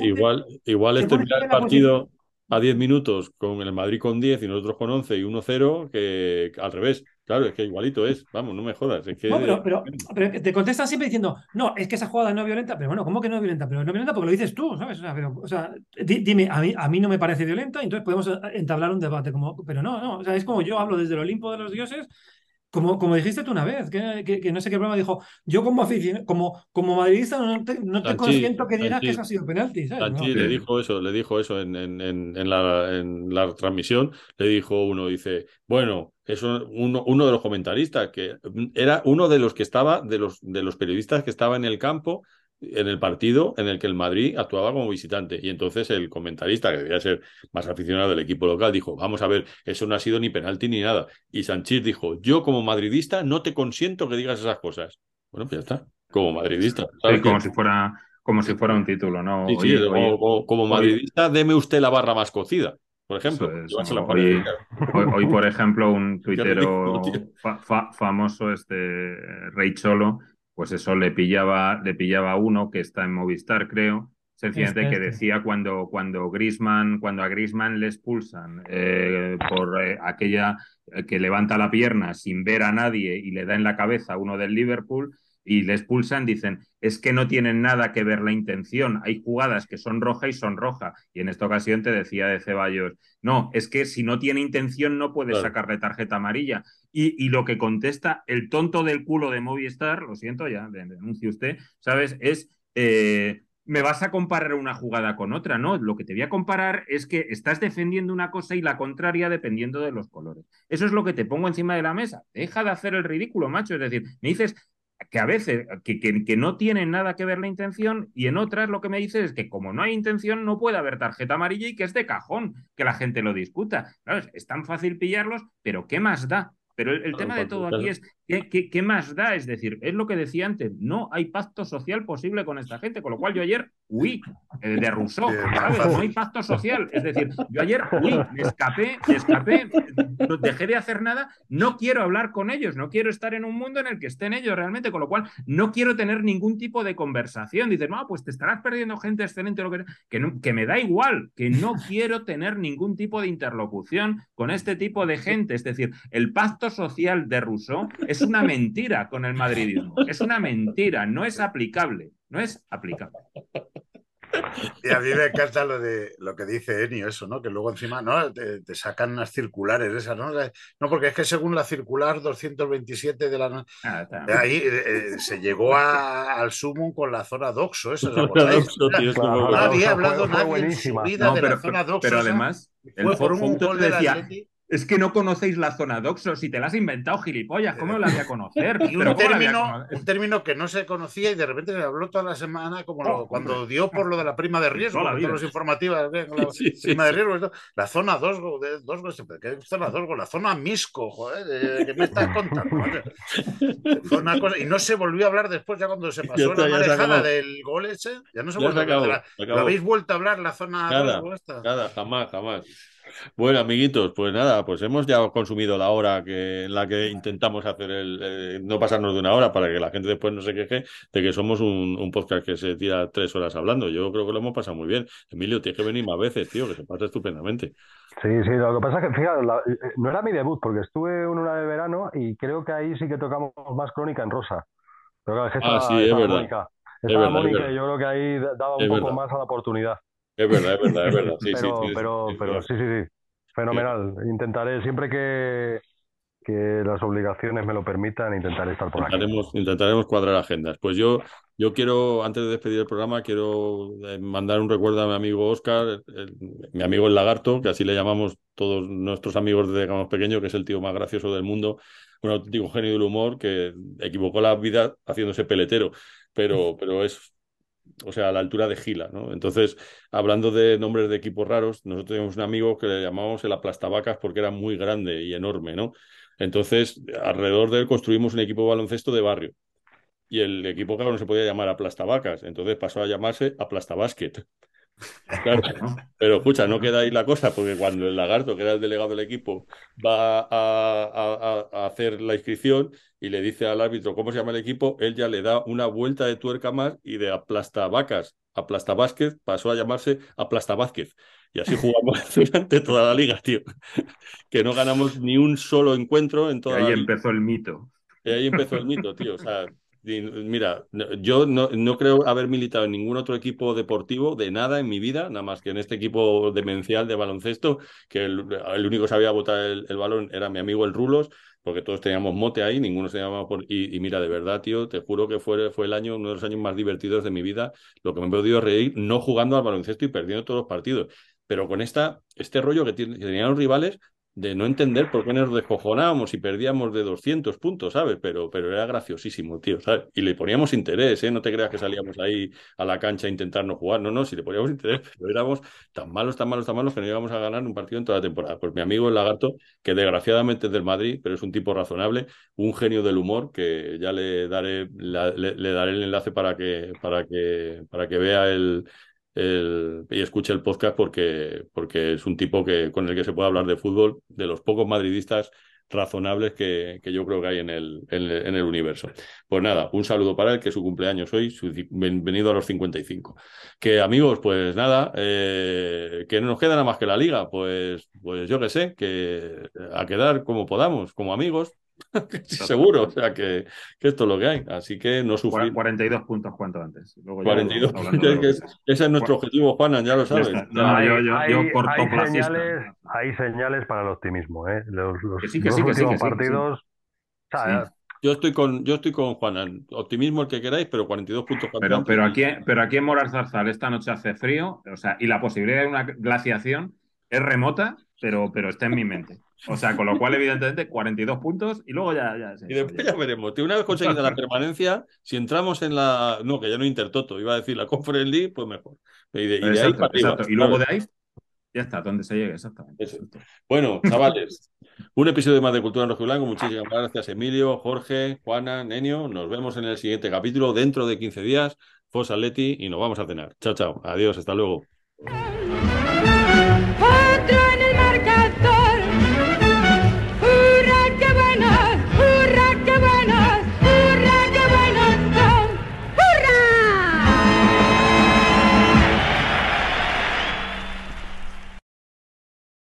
[SPEAKER 2] igual, igual este partido a 10 minutos con el Madrid con 10 y nosotros con 11 y 1-0 que al revés. Claro, es que igualito es. Vamos, no me jodas. No,
[SPEAKER 5] pero, pero, te contestan siempre diciendo, no, es que esa jugada no es violenta. Pero bueno, ¿cómo que no es violenta? Pero no es violenta porque lo dices tú, ¿sabes? O sea, pero, o sea dime, a mí, a mí no me parece violenta, entonces podemos eh, entablar un debate. Como, pero no, no. O sea, es como yo hablo desde el Olimpo de los dioses como, como, dijiste tú una vez, que, que, no sé qué problema dijo, yo como aficionado, como, como madridista no te, no te consiento que digas que eso ha sido penalti. ¿sabes?
[SPEAKER 2] le dijo eso, le dijo eso en, en, en, la, en la transmisión, le dijo uno, dice, bueno, es uno, uno, de los comentaristas, que era uno de los que estaba, de los, de los periodistas que estaba en el campo en el partido en el que el Madrid actuaba como visitante. Y entonces el comentarista, que debía ser más aficionado del equipo local, dijo, vamos a ver, eso no ha sido ni penalti ni nada. Y Sanchís dijo, yo como madridista no te consiento que digas esas cosas. Bueno, pues ya está, como madridista.
[SPEAKER 3] como si fuera como si fuera un título, ¿no?
[SPEAKER 2] Sí, sí, como, madridista, deme usted la barra más cocida. Por ejemplo,
[SPEAKER 3] hoy, por ejemplo, un tuitero famoso, este Rey Cholo, pues eso le pillaba, le pillaba uno que está en Movistar, creo, sencillamente que decía cuando, cuando Grisman, cuando a Grisman le expulsan eh, por eh, aquella eh, que levanta la pierna sin ver a nadie y le da en la cabeza a uno del Liverpool, y le expulsan, dicen, es que no tienen nada que ver la intención. Hay jugadas que son roja y son roja. Y en esta ocasión te decía de Ceballos, no, es que si no tiene intención no puede sacarle tarjeta amarilla. Y, lo que contesta el tonto del culo de Movistar, lo siento, ya denuncie usted, ¿sabes? Es... Eh, me vas a comparar una jugada con otra, ¿no? Lo que te voy a comparar es que estás defendiendo una cosa y la contraria dependiendo de los colores. Eso es lo que te pongo encima de la mesa. Deja de hacer el ridículo, macho. Es decir, me dices, que a veces que, que, no tienen nada que ver la intención y en otras lo que me dice es que como no hay intención no puede haber tarjeta amarilla y que es de cajón que la gente lo discuta. Claro, es tan fácil pillarlos, pero ¿qué más da? Pero el, tema de todo aquí es ¿qué, ¿qué, más da? Es decir, es lo que decía antes, no hay pacto social posible con esta gente, con lo cual yo ayer huí eh, de Rousseau, ¿sabes? No hay pacto social. Es decir, yo ayer huí, me escapé, me escapé, dejé de hacer nada, no quiero hablar con ellos, no quiero estar en un mundo en el que estén ellos realmente, con lo cual no quiero tener ningún tipo de conversación. Dices, no, pues te estarás perdiendo gente excelente, lo que, que, que me da igual, que no quiero tener ningún tipo de interlocución con este tipo de gente. Es decir, el pacto social de Rousseau es una mentira con el madridismo. Es una mentira, no es aplicable. No es aplicable.
[SPEAKER 4] Y a mí me encanta lo de lo que dice Enio, eso, ¿no? Que luego encima ¿no? te, sacan unas circulares esas, ¿no? No, porque es que según la circular 227 de la ah, de ahí eh, eh, se llegó al sumum con la zona doxo, eso es No había hablado nadie en su vida de la zona doxo.
[SPEAKER 3] Pero además, el por un gol de decía, es que no conocéis la zona doxo, si te la has inventado, gilipollas, ¿cómo la voy a conocer?
[SPEAKER 4] Y un, término, un término que no se conocía y de repente se habló toda la semana, como cuando dio por lo de la prima de riesgo, todas las informativas, la prima de riesgo, la zona Dosgo, ¿qué zona Dosgo? La zona Misco, joder, ¿qué me estás contando? y no se volvió a hablar después, ya cuando se pasó la marejada del gol ese, ya no se volvió a hablar. ¿Lo habéis vuelto a hablar la zona
[SPEAKER 2] nada, Nada, jamás, jamás. Bueno, amiguitos, pues nada, pues hemos ya consumido la hora que, en la que intentamos hacer el, no pasarnos de una hora para que la gente después no se queje de que somos un, podcast que se tira tres horas hablando. Yo creo que lo hemos pasado muy bien. Emilio, tienes que venir más veces, tío, que se pasa estupendamente.
[SPEAKER 6] Sí, sí, lo que pasa es que, fíjate, eh, no era mi debut porque estuve en una de verano y creo que ahí sí que tocamos más crónica en rosa.
[SPEAKER 2] Pero ah, sí, es verdad.
[SPEAKER 6] Mónica. Mónica, yo creo que ahí daba un poco más a la oportunidad.
[SPEAKER 2] Es verdad, es verdad, es verdad. Sí,
[SPEAKER 6] pero, sí, pero, pero sí, sí, sí. Fenomenal. Intentaré, siempre que, que las obligaciones me lo permitan, intentaré estar por
[SPEAKER 2] aquí. Intentaremos cuadrar agendas. Pues yo, yo quiero, antes de despedir el programa, quiero eh, mandar un recuerdo a mi amigo Oscar, mi amigo el lagarto, que así le llamamos todos nuestros amigos desde que éramos pequeños, que es el tío más gracioso del mundo, un auténtico genio del humor que equivocó la vida haciéndose peletero, pero, pero es o sea, a la altura de Gila, ¿no? Entonces, hablando de nombres de equipos raros, nosotros teníamos un amigo que le llamábamos el aplastabacas porque era muy grande y enorme, ¿no? Entonces, alrededor de él construimos un equipo de baloncesto de barrio. Y el equipo, claro, no se podía llamar aplastabacas, entonces pasó a llamarse aplastabásquet. Claro, pero escucha, no queda ahí la cosa, porque cuando el lagarto, que era el delegado del equipo, va a, hacer la inscripción y le dice al árbitro cómo se llama el equipo, él ya le da una vuelta de tuerca más y de aplastabacas, aplastabásquez, pasó a llamarse aplastabásquez. Y así jugamos durante toda la liga, tío. Que no ganamos ni un solo encuentro en toda
[SPEAKER 3] y ahí empezó el mito.
[SPEAKER 2] Y ahí empezó el mito, tío. O sea, Mira, yo no, creo haber militado en ningún otro equipo deportivo de nada en mi vida, nada más que en este equipo demencial de baloncesto, que el, único que sabía botar el, balón era mi amigo el Rulos, porque todos teníamos mote ahí, ninguno se llamaba por... Y, mira, de verdad, tío, te juro que fue, fue el año, uno de los años más divertidos de mi vida, lo que me he podido reír, no jugando al baloncesto y perdiendo todos los partidos, pero con esta, este rollo que, tenían los rivales, de no entender por qué nos descojonábamos y perdíamos de 200 puntos, ¿sabes? Pero, pero era graciosísimo, tío, ¿sabes? Y le poníamos interés, ¿eh? No te creas que salíamos ahí a la cancha a intentar no jugar, no, no, si le poníamos interés, pero éramos tan malos, tan malos, tan malos que no íbamos a ganar un partido en toda la temporada. Pues mi amigo el lagarto, que desgraciadamente es del Madrid, pero es un tipo razonable, un genio del humor, que ya le daré, le, daré el enlace para que, para que, para que vea el y escuche el podcast porque, porque es un tipo que, con el que se puede hablar de fútbol, de los pocos madridistas razonables que, que, yo creo que hay en el, en, el universo. Pues nada, un saludo para él, que su cumpleaños hoy, su, bienvenido a los 55. Que amigos, pues nada, eh, que no nos queda nada más que la liga, pues, pues yo que sé, que a quedar como podamos, como amigos, Seguro, o sea que, esto es lo que hay. Así que no sufrir.
[SPEAKER 3] 42 puntos cuanto antes.
[SPEAKER 2] 42 puntos, ese es nuestro objetivo, Juanan, ya lo sabes.
[SPEAKER 6] hay, señales, hay señales para el optimismo. ¿eh? Los, sí, que últimos partidos.
[SPEAKER 2] Yo estoy con, yo estoy con Juanan. Optimismo el que queráis, pero 42 puntos.
[SPEAKER 3] Pero, pero, aquí, pero aquí en Moral Zarzal esta noche hace frío, o sea, y la posibilidad de una glaciación es remota, pero, pero está en mi mente. O sea, con lo cual, evidentemente, 42 puntos y luego ya. ya
[SPEAKER 2] y después ya, veremos. Una vez conseguida la permanencia, si entramos en la. No, que ya no Intertoto, iba a decir la Conference League, pues mejor. Y, de, ahí
[SPEAKER 3] y luego de ahí, ya está, donde se llegue, exactamente.
[SPEAKER 2] Bueno, chavales, un episodio más de Cultura en Rojo Blanco. Muchísimas gracias, Emilio, Jorge, Juana, Nenio. Nos vemos en el siguiente capítulo dentro de 15 días. Fosa Leti y nos vamos a cenar. Chao, chao. Adiós, hasta luego. Adrian.